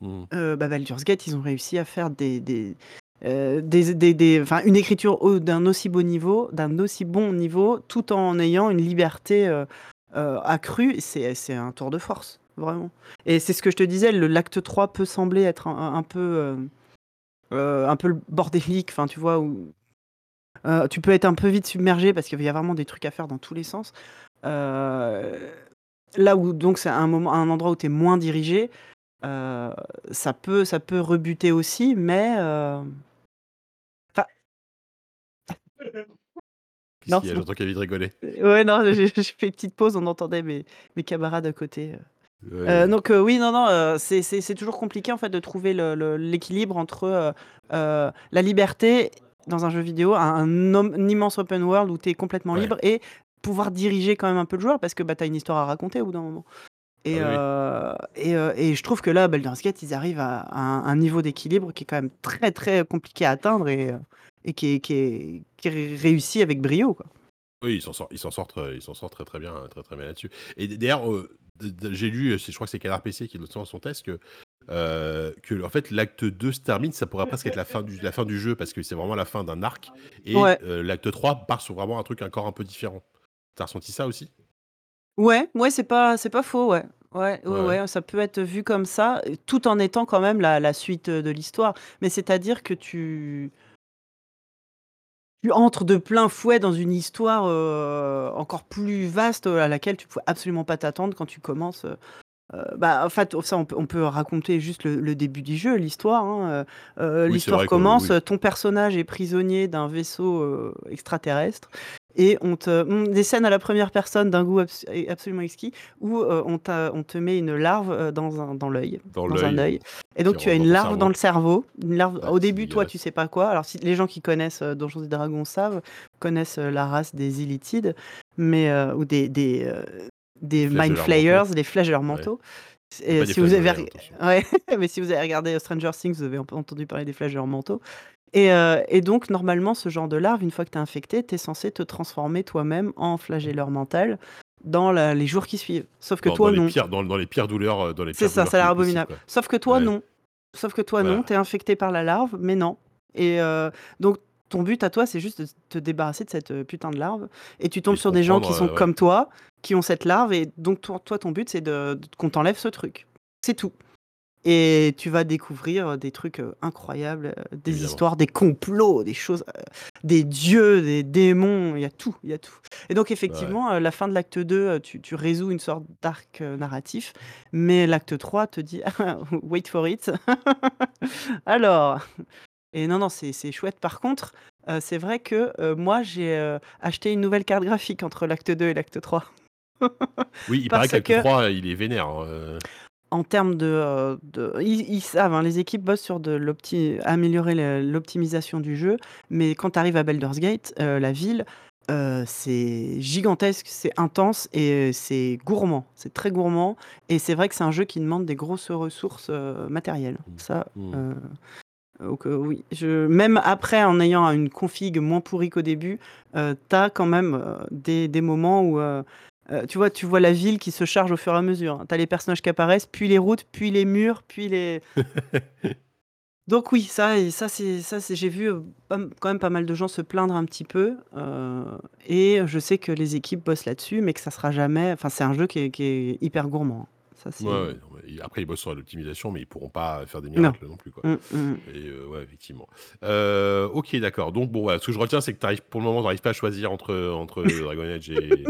Mmh. Bah, Baldur's Gate, ils ont réussi à faire des des, enfin, une écriture d'un aussi beau niveau d'un aussi bon niveau, tout en ayant une liberté, heu heu, accrue. C'est un tour de force, vraiment et c'est ce que je te disais, l'acte 3 peut sembler être un peu, un peu bordélique, enfin, tu vois? Où, tu peux être un peu vite submergé parce qu'il y a vraiment des trucs à faire dans tous les sens. Là où donc c'est un moment un endroit où tu es moins dirigé, ça peut ça peut rebuter aussi, mais heu enfin Qu'est-ce Non, qu'il y a? J'entends Kevin rigoler. ouais, non, j'ai j'ai fait une petite pause, on entendait mes mes camarades à côté, Ouais, Heu, ouais. donc oui, non, non, c'est c'est c'est toujours compliqué en fait de trouver le le l'équilibre entre, la liberté dans un jeu vidéo, un un om un immense open world où tu es complètement Ouais. libre et pouvoir diriger quand même un peu le joueur parce que, bah, tu as une histoire à raconter au bout d'un moment et oui, oui. heu et je trouve que là, Baldur's Gate, ils arrivent à à un un niveau d'équilibre qui est quand même très, très compliqué à atteindre et et qui est qui est qui est ré réussi avec brio, quoi. Oui, ils s'en sortent ils s'en sortent, heu, ils s'en sortent très, très bien, très, très bien là-dessus et d'ailleurs, j'ai lu, je crois que c'est Canard PC qui le sort dans son test que, en fait l'acte 2 se termine, ça pourrait presque être la fin du la fin du jeu parce que c'est vraiment la fin d'un arc et Ouais. l'acte 3 part sur vraiment un truc encore un peu différent. Tu as ressenti ça aussi? Ouais, ouais, c'est pas c'est pas faux, ouais. Ouais, ouais, Ouais, ouais. ouais, ça peut être vu comme ça, tout en étant quand même la la suite, heu, de l'histoire. Mais c'est-à-dire que tu tu entres de plein fouet dans une histoire, heu, encore plus vaste, heu, à laquelle tu pouvais absolument pas t'attendre quand tu commences, bah, en fait, ça on peut on peut raconter juste le le début du jeu, l'histoire, hein, Oui, c'est l'histoire vrai que commence, oui. ton personnage est prisonnier d'un vaisseau, extraterrestre et on te des scènes à la première personne d'un goût abs absolument exquis où, heu, on te met une larve, heu, dans un dans l'œil. Dans dans un l'œil, œil. Heu, et donc tu as une larve dans le cerveau, une larve Ouais, au début, toi, tu sais pas quoi. Alors si les gens qui connaissent, heu, Donjons et Dragons savent, connaissent, heu, la race des Illithids, mais ou des des, Mind. Flayers, les Et si vous avez hein, reg attention. ouais, mais si vous avez regardé, Stranger Things, vous avez entendu parler des flagelleurs mentaux et heu et donc normalement, ce genre de larve, une fois que tu es infecté, tu es censé te transformer toi-même en flagelleur mental dans la les jours qui suivent. Sauf que Dans dans toi, les non. pires dans dans les pires douleurs, heu, dans les C'est pires ça, douleurs ça a qui l'air possibles, abominable. quoi. Sauf que toi, Ouais, non. Sauf que toi, non, voilà. tu es infecté par la larve, mais non et heu, donc ton but à toi, c'est juste de te débarrasser de cette, heu, putain de larve et tu Et tombes de sur des gens comprendre, qui sont heu, ouais. comme toi, qui ont cette larve et donc toi toi, ton but, c'est de qu'on t'enlève ce truc. C'est tout et tu vas découvrir, des trucs, heu, incroyables, heu, des Évidemment. histoires, des complots, des choses, des dieux, des démons, il y a tout, il y a tout et donc Ouais. effectivement, heu, la fin de l'acte 2, heu, tu tu résous une sorte d'arc, narratif, mais l'acte 3 te dit: «Wait for it». Alors et non, non, c'est chouette. Par contre, c'est vrai que, moi, j'ai, acheté une nouvelle carte graphique entre l'acte 2 et l'acte 3 Oui, il paraît parce que l'acte que 3, il est vénère, En termes de, de ils ils savent, hein, les équipes bossent sur de l'opti améliorer le l'optimisation du jeu, mais quand tu arrives à Baldur's Gate, heu, la ville, heu, c'est gigantesque, c'est intense et c'est gourmand. C'est très gourmand et c'est vrai que c'est un jeu qui demande des grosses ressources, matérielles. Mmh. Ça, Mmh. donc oui, je même après en ayant une config moins pourrie qu'au début, heu, tu as quand même, des des moments où, heu, tu vois tu vois la ville qui se charge au fur et à mesure. Tu as les personnages qui apparaissent, puis les routes, puis les murs, puis les donc oui, ça et ça c'est ça c'est j'ai vu, pas m quand même pas mal de gens se plaindre un petit peu, heu et je sais que les équipes bossent là-dessus, mais que ça sera jamais enfin c'est un jeu qui est qui est hyper gourmand. Ça Ouais, c'est ouais, non, mais après ils bossent sur l'optimisation, mais ils pourront pas faire des non. miracles non plus, quoi Mmh, mmh mh. et heu, ouais, effectivement. Heu, OK, d'accord, donc bon, voilà, ce que je retiens, c'est que pour le moment, tu arrives pas à choisir entre, entre Dragon Age et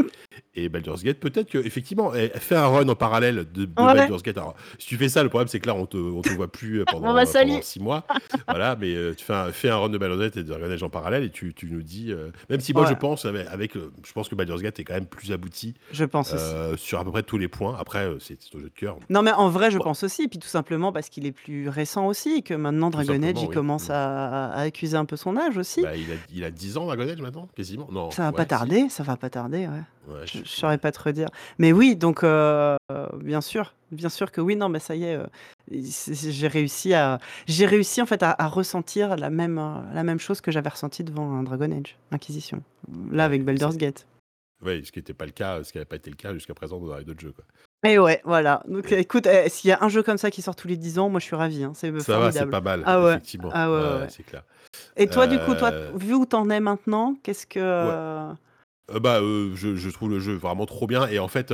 et Baldur's Gate. Peut-être qu'effectivement, eh, fais un run en parallèle de de Ouais. Baldur's Gate. Alors, si tu fais ça, le problème, c'est que là, on te on te voit plus, bah pendant! 6 mois. Voilà, mais tu fais un fais un run de Baldur's Gate et de Dragon Age en parallèle et tu tu nous dis, même si moi, je pense ave avec, je pense que Baldur's Gate est quand même plus abouti, je pense aussi. sur à peu près tous les points. Après, c'est de cœur. Non, mais en vrai, je pense aussi, puis tout simplement parce qu'il est plus récent aussi et que maintenant tout Dragon Age, il oui. commence Mmh. à à accuser un peu son âge aussi. Bah, il a il a 10 ans Dragon Age maintenant? Quasiment? Non, Ça va pas ouais, si? tarder, ça va pas tarder, ouais. Ouais, je plus, saurais pas te redire. Mais oui, donc heu, bien sûr, bien sûr que oui, non, mais ça y est, c'est j'ai réussi à j'ai réussi en fait à à ressentir la même, heu, la même chose que j'avais ressenti devant un Dragon Age Inquisition. Là, avec Baldur's Gate. ouais, ce qui était pas le cas, ce qui avait pas été le cas jusqu'à présent dans les d'autres jeux, quoi Et ouais, voilà. Donc écoute, eh, s'il y a un jeu comme ça qui sort tous les 10 ans, moi je suis ravi, hein, c'est, ça va, c'est formidable. pas mal, Ah ouais, effectivement. ah ouais, Ouais, ouais, ouais, ouais. c'est clair. Et toi, du coup, toi, Heu, vu où tu en es maintenant, qu'est-ce ouais, que heu, bah, heu, je je trouve le jeu vraiment trop bien et en fait,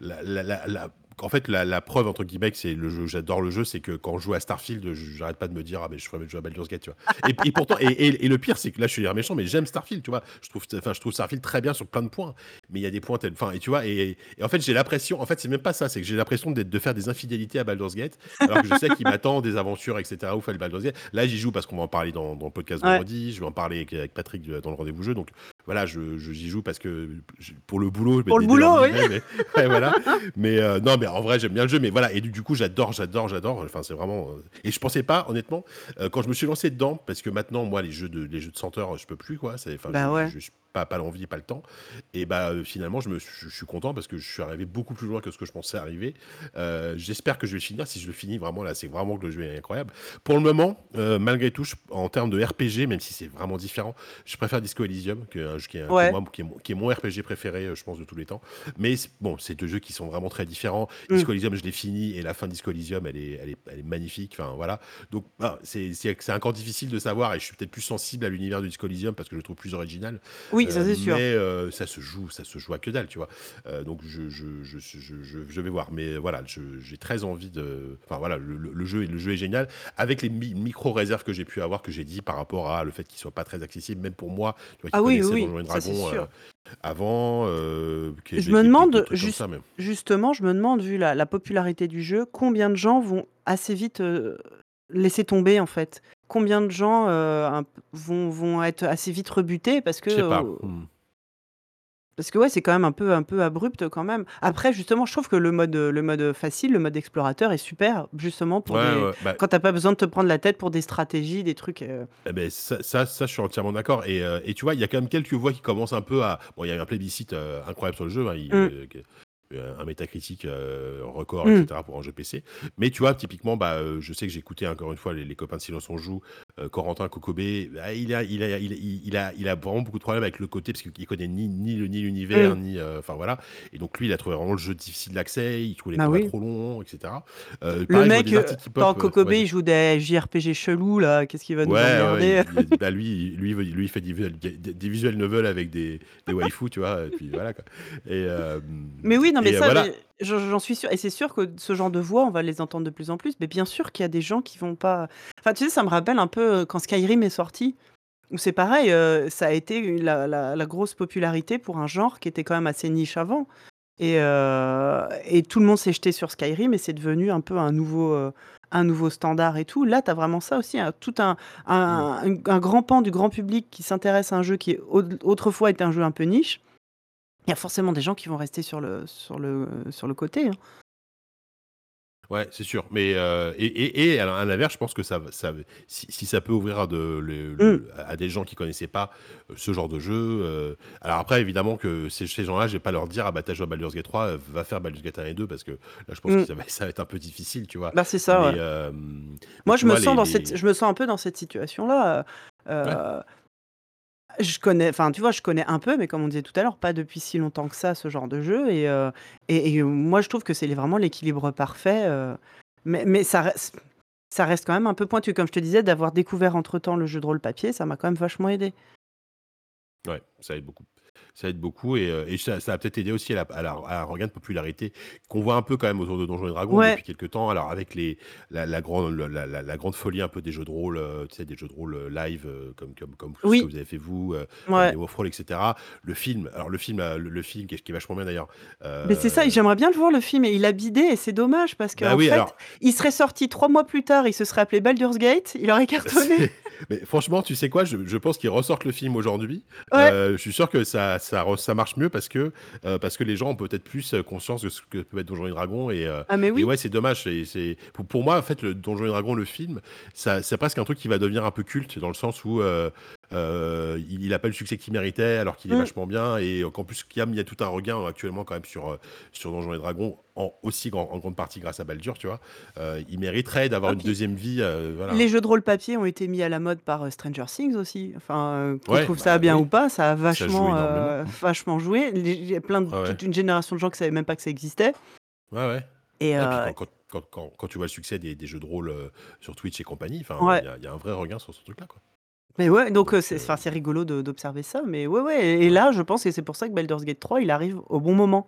la la la en fait, la, la preuve, entre guillemets, c'est le jeu, j'adore le jeu, c'est que quand je joue à Starfield, je- j'arrête pas de me dire, ah, mais je ferais mieux de jouer à Baldur's Gate, tu vois. Et, et pourtant, et, et- et le pire, c'est que là, je suis l'air méchant, mais j'aime Starfield, tu vois. Je trouve, enfin, je trouve Starfield très bien sur plein de points, mais il y a des points tels, enfin, et tu vois, et, en fait, j'ai l'impression, en fait, c'est même pas ça, c'est que j'ai l'impression d'être- de faire des infidélités à Baldur's Gate, alors que je sais qu'il m'attend des aventures, etc. Ouf, à Baldur's Gate. Là, j'y joue parce qu'on va en parler dans, dans le podcast Ouais. vendredi, je vais en parler avec, avec Patrick euh, dans le rendez-vous jeu, donc voilà, je, je- j'y joue parce que je- pour le boulot, je Pour le boulot, livret, mais, ouais, voilà. Mais euh, non, mais en vrai, j'aime bien le jeu. Mais voilà, et du, du coup, j'adore, j'adore, j'adore. Enfin, c'est vraiment. euh, Et je pensais pas, honnêtement, euh, quand je me suis lancé dedans, parce que maintenant, moi, les jeux de, les jeux de senteur, je peux plus, quoi. C'est, Bah je, ouais. je- pas, pas l'envie, pas le temps. Et bah, euh, finalement, je, me, suis- je, suis content parce que je suis arrivé beaucoup plus loin que ce que je pensais arriver. Euh, j'espère que je vais finir. Si je le finis, vraiment, là, c'est vraiment que le jeu est incroyable. Pour le moment, euh, malgré tout, je- en termes de RPG, même si c'est vraiment différent, je préfère Disco Elysium, que, un jeu qui est, que Ouais. moi, qui, est, mon- qui est mon RPG préféré, je pense, de tous les temps. Mais bon, c'est deux jeux qui sont vraiment très différents. Mm. Disco Elysium, je l'ai fini et la fin de Disco Elysium, elle est, elle est, elle est magnifique. Enfin, voilà. Donc, ah, c'est encore difficile de savoir et je suis peut-être plus sensible à l'univers de Disco Elysium parce que je le trouve plus original. Oui, ça Euh, c'est sûr. Mais euh, ça se joue, ça se joue à que dalle, tu vois. Euh, donc, je, je, je, je, vais voir. Mais voilà, j'ai très envie de. Enfin, voilà, le, le- jeu, le jeu est génial avec les mi- micro-réserves que j'ai pu avoir, que j'ai dit par rapport à le fait qu'il soit pas très accessible, même pour moi, tu vois, qui Ah oui, oui, Donjons et ça, c'est Dragons, sûr. euh, avant. qui- Je me demande juste- ça. Justement, je me demande, vu la, la popularité du jeu, combien de gens vont assez vite laisser tomber en fait? Combien de gens euh, un vont, vont être assez vite rebutés parce que Je sais pas. euh, Hmm. parce que ouais, c'est quand même un peu un peu abrupt quand même. Après, justement, je trouve que le mode le mode facile, le mode explorateur est super justement pour des ouais, bah, quand t'as pas besoin de te prendre la tête pour des stratégies, des trucs. euh, Eh ben, ça, ça, ça, je suis entièrement d'accord. Et, euh, et tu vois, il y a quand même quelques voix qui commencent un peu à. Bon, il y a eu un plébiscite euh, incroyable sur le jeu. hein, il- Mm. euh, un métacritique euh, record, Mm. etc. pour un jeu PC. Mais tu vois, typiquement, bah, euh, je sais que j'ai écouté encore une fois les, les copains de Silence on Joue, euh, Corentin Kokobé. bah, il, a, il, a, il, a, il a vraiment beaucoup de problèmes avec le côté, parce qu'il connaît ni, ni, le- ni l'univers, Mm. ni. euh, Enfin voilà. Et donc, lui, il a trouvé vraiment le jeu difficile d'accès, il trouvait les Bah oui. trop longs, etc. Euh, Le pareil, mec, euh, euh, Kokobé, il joue des JRPG chelous là. Qu'est-ce qu'il va nous Ouais, emmerder il- bah lui, lui, lui, fait des, visual- des, des visual novels avec des, des waifus, tu vois, et puis voilà quoi. Et, euh, Mais oui, non, mais et, euh, ça, voilà. mais j'en j'en suis sûre. Et c'est sûr que ce genre de voix, on va les entendre de plus en plus. Mais bien sûr qu'il y a des gens qui vont pas. Enfin, tu sais, ça me rappelle un peu euh, quand Skyrim est sorti, où c'est pareil, euh, ça a été la, la- la grosse popularité pour un genre qui était quand même assez niche avant. Et, euh, et tout le monde s'est jeté sur Skyrim et c'est devenu un peu un nouveau, euh, un nouveau standard et tout. Là, tu as vraiment ça aussi, hein, tout un, un, un- un grand pan du grand public qui s'intéresse à un jeu qui au- autrefois était un jeu un peu niche. Il y a forcément des gens qui vont rester sur le, sur le, sur le côté. hein. Ouais, c'est sûr. Mais euh, et, et, et à l'inverse, je pense que ça, ça, si, si ça peut ouvrir à, de, le- le- à des gens qui connaissaient pas euh, ce genre de jeu. euh, alors après, évidemment que ces, ces gens-là, je vais pas leur dire ah bah t'as joué à Baldur's Gate 3, euh, va faire Baldur's Gate 1 et 2 parce que là, je pense Mm. que ça va, ça va être un peu difficile, tu vois. Bah, c'est ça, Mais, ouais. euh, Moi, je me, sens les- dans les- cette, je me sens un peu dans cette situation-là. Je connais, enfin, tu vois, je connais un peu, mais comme on disait tout à l'heure, pas depuis si longtemps que ça, ce genre de jeu. Et, euh, et, et moi, je trouve que c'est vraiment l'équilibre parfait. euh, mais mais ça, reste, ça reste quand même un peu pointu. Comme je te disais, d'avoir découvert entre-temps le jeu de rôle papier, ça m'a quand même vachement aidé. Ouais, ça aide beaucoup. Ça aide beaucoup et, euh, et ça, ça a peut-être aidé aussi à, la, à, la- à un regain de popularité qu'on voit un peu quand même autour de Donjons et Dragons Ouais. depuis quelques temps. Alors avec les, la, la grande, la, la- la grande folie un peu des jeux de rôle, euh, tu sais, des jeux de rôle euh, live euh, comme, comme, comme ce que vous avez fait vous, euh, comme Ouais. etc. Le film, alors le film, euh, le, le film qui est, qui est vachement bien d'ailleurs. Mais c'est ça, euh, j'aimerais bien le voir le film et il a bidé et c'est dommage parce que bah en oui, fait, alors, il serait sorti trois mois plus tard, il se serait appelé Baldur's Gate, il aurait cartonné. mais franchement, tu sais quoi, je, je pense qu'ils ressortent le film aujourd'hui. Ouais. Euh, je suis sûr que ça, ça, ça marche mieux parce que, euh, parce que les gens ont peut-être plus euh, conscience de ce que peut être Donjons et Dragons et, euh, Ah mais Et oui. ouais, c'est dommage. c'est- c'est- Pour, pour moi, en fait, le Donjons et Dragons, le film, ça, c'est presque un truc qui va devenir un peu culte dans le sens où euh, euh, il, il a pas le succès qu'il méritait alors qu'il est Mm. vachement bien et qu'en plus, il y, a, il y a tout un regain actuellement quand même sur, euh, sur Donjons et Dragons, en, aussi grand- en grande partie grâce à Baldur, tu vois. Euh, il mériterait d'avoir Ah, une deuxième vie. euh, voilà. Les jeux de rôle papier ont été mis à la mode par euh, Stranger Things aussi. Enfin, euh, qu'on Ouais, trouve bah ça bien oui. ou pas, ça a vachement, euh, vachement joué. Il y a plein de, Ah ouais. toute une génération de gens qui savaient même pas que ça existait. Ouais, ouais. Et, Et puis euh, quand, quand, quand, quand- quand tu vois le succès des, des jeux de rôle euh, sur Twitch et compagnie, Ouais. il y y, a un vrai regain sur ce truc-là. quoi. Mais ouais, donc euh, c'est euh, enfin, c'est rigolo de- d'observer ça. Mais ouais, ouais. Et là, je pense que c'est pour ça que Baldur's Gate 3, il arrive au bon moment.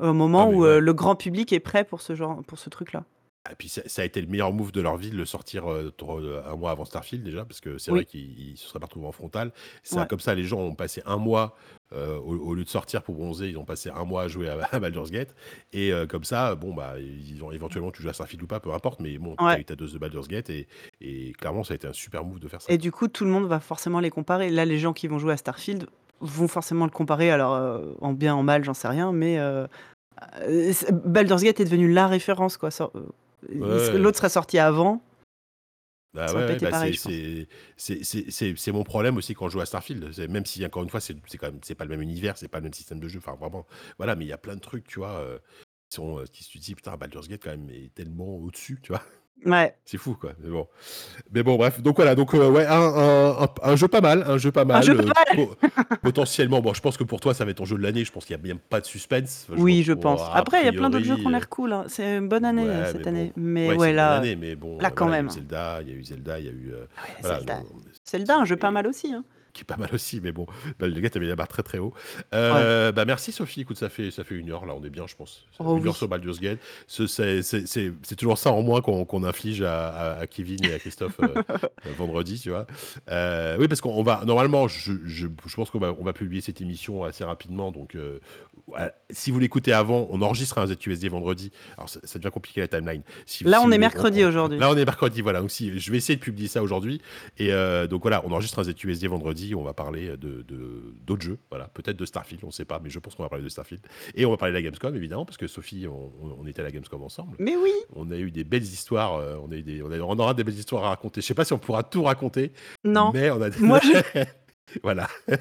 Au moment Ah, mais où, ouais. heu, le grand public est prêt pour ce genre pour ce truc-là. Et puis ça ça a été le meilleur move de leur vie de le sortir, tro heu, 1 mois avant Starfield déjà, parce que c'est Oui. vrai qu'ils ils se seraient pas retrouvés en frontal. C'est Ouais. comme ça, les gens ont passé 1 mois, heu, au au lieu de sortir pour bronzer, ils ont passé 1 mois à jouer à à Baldur's Gate et comme ça, bon, bah, ils ont éventuellement tu joues à Starfield ou pas, peu importe, mais bon, tu as Ouais. eu ta dose de Baldur's Gate et et clairement, ça a été un super move de faire ça. Et du coup, tout le monde va forcément les comparer. Là, les gens qui vont jouer à Starfield vont forcément le comparer, alors, en bien, en mal, j'en sais rien, mais Baldur's Gate est devenu la référence, quoi. Ouais, l'autre serait sorti avant? Bah, ouais, bah, pareil, c'est mon problème aussi quand je joue à Starfield. Même si encore une fois, c'est quand même c'est pas le même univers, c'est pas le même système de jeu, enfin vraiment, voilà, mais il y a plein de trucs, tu vois, heu, qui sont, heu, qui tu te dis: «Putain, Baldur's Gate quand même est tellement au-dessus», tu vois? Ouais. C'est fou, quoi, mais bon. Mais bon, bref, donc voilà, donc heu, ouais, un un un un jeu pas mal, un jeu pas mal, jeu pas heu, mal! po potentiellement, bon, je pense que pour toi, ça va être ton jeu de l'année, je pense qu'il y a même pas de suspense. Enfin, Oui, je pense. Après, il y a plein d'autres jeux qui ont l'air cool, hein. C'est une bonne année, heu, Ouais, cette mais année. Mais Ouais, ouais, là, année, mais bon, là, quand voilà, il y a même, eu hein. Zelda, il y a eu Zelda, il y a eu, voilà, Zelda. Zelda, un jeu pas mal aussi, hein. Qui est pas mal aussi, mais bon, Baldur's Gate avait la barre très, très haut. Ouais. Heu, bah, merci Sophie, écoute, ça fait ça fait 1 heure là, on est bien, je pense. Oh 1 heure sur Baldur's Gate. Ce c'est toujours ça en moins qu'on inflige à à à Kevin et à Christophe, heu, vendredi, tu vois? Oui, parce qu'on va normalement, je je je pense qu'on va on va publier cette émission assez rapidement, donc si vous l'écoutez avant, on enregistre un ZQSD vendredi. Alors ça ça devient compliqué la timeline. Si Là, si on vous est mercredi aujourd'hui. là, on est mercredi, voilà, donc si je vais essayer de publier ça aujourd'hui et donc voilà, on enregistre un ZQSD vendredi, on va parler de d'autres jeux, voilà, peut-être de Starfield, on sait pas, mais je pense qu'on va parler de Starfield et on va parler de la Gamescom évidemment, parce que Sophie, on était à la Gamescom ensemble. Mais oui! On a eu des belles histoires, heu, on a eu des on a on aura des belles histoires à raconter. Je sais pas si on pourra tout raconter, Non. mais on a des Moi, je voilà.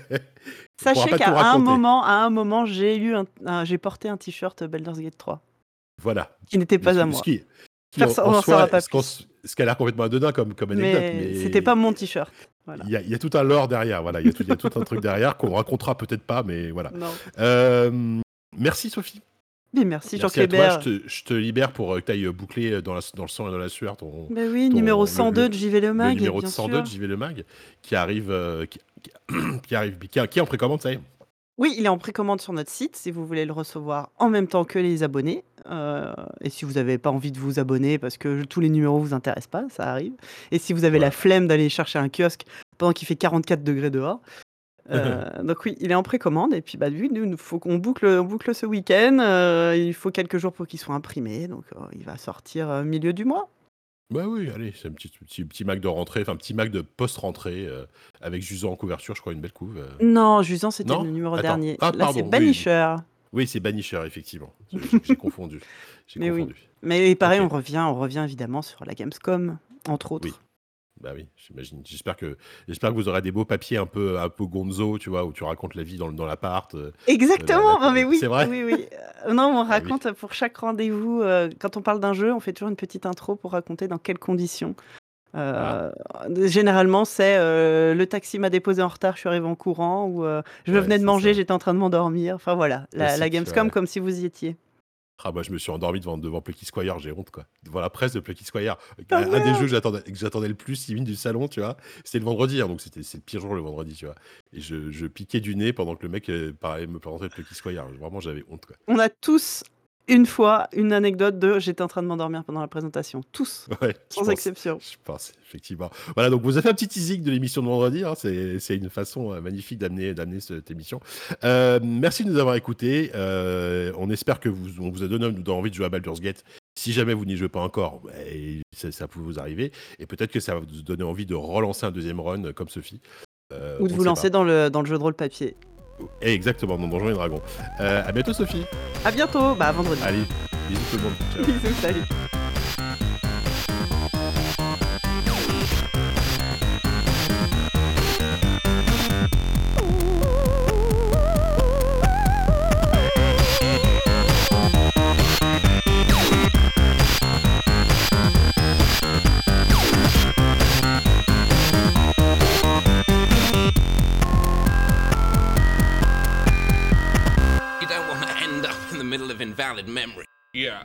Sachez qu'à un moment à un moment, j'ai eu un un j'ai porté un t-shirt Baldur's Gate 3 Voilà. qui n'était pas à moi. ce qui qui en soi, pas ce qui a l'air complètement anodin comme comme anecdote, Mais c'était mais pas mon t-shirt. Voilà. il y a il y a tout un lore derrière, voilà, il y a tout il y a tout un truc derrière qu'on racontera peut-être pas, mais voilà. Hem, merci Sophie. Mais merci Jean Merci Kléber. je te je te libère pour, heu, que tu ailles, heu, boucler, dans la dans le sang et dans la sueur ton Mais oui, ton numéro le 102 le de JV Le le Mag, numéro bien 102 sûr. de JV Le Mag qui arrive, heu, qui qui qui arrive qui qui est en précommande, ça y est? Oui, il est en précommande sur notre site si vous voulez le recevoir en même temps que les abonnés, heu et si vous avez pas envie de vous abonner parce que tous les numéros vous intéressent pas, ça arrive et si vous avez la flemme d'aller chercher un kiosque pendant qu'il fait 44 degrés dehors, heu, donc oui, il est en précommande et puis, bah, lui, nous, faut qu'on boucle, on boucle ce week-end, heu, il faut quelques jours pour qu'il soit imprimé donc il va sortir, heu, milieu du mois. Bah, oui, allez, c'est un petit petit petit Mac de rentrée, enfin, petit Mac de post-rentrée, avec Jusant en couverture, je crois, une belle couve. Non, Jusant, c'était le numéro Attends. dernier. Ah Là, c'est pardon, oui, Banisher. Oui, c'est Banisher, effectivement. J'ai confondu, Mais oui. confondu. Mais pareil, on revient on revient évidemment sur la Gamescom, entre autres. Oui. Bah, oui, j'imagine. J'espère que j'espère que vous aurez des beaux papiers un peu un peu gonzo, tu vois, où tu racontes la vie dans dans l'appart, la Exactement! la mais oui, c'est vrai? oui, oui. Heu, non, on Ah oui. raconte pour chaque rendez-vous, heu, quand on parle d'un jeu, on fait toujours une petite intro pour raconter dans quelles conditions. Heu, généralement, c'est, heu, le taxi m'a déposé en retard, je suis arrivé en courant ou, heu, je Ouais, venais de manger, j'étais en train de m'endormir. Enfin voilà, la Gamescom ouais. comme si vous y étiez. Ah bah, je me suis endormi devant devant Plucky Squire, j'ai honte, quoi. Devant la presse de Plucky Squire. Un des jeux que j'attendais le plus, limite du salon, tu vois? C'était le vendredi, hein, donc c'était le pire jour le vendredi, tu vois? Et je je piquais du nez pendant que le mec, parlait me présentait Plucky Squire. Vraiment, j'avais honte, quoi. On a tous, une fois, une anecdote de: «J'étais en train de m'endormir pendant la présentation». Tous, Ouais, je sans pense. exception. Je pense, effectivement. Voilà, donc vous avez fait un petit teasing de l'émission de vendredi, hein, c'est une façon, heu, magnifique d'amener cette émission. Heu, merci de nous avoir écoutés, heu, on espère que vous on vous a donné envie de jouer à Baldur's Gate. Si jamais vous n'y jouez pas encore, beh, ça ça peut vous arriver et peut-être que ça va vous donner envie de relancer un 2e run, comme Sophie. Ou de vous lancer pas. dans le dans le jeu de rôle papier. Exactement, dans Donjons et Dragons. Heu, à bientôt Sophie. À bientôt, bah, à vendredi. Allez, bisous tout le monde. Ciao. Bisous, salut. Memory. Yeah.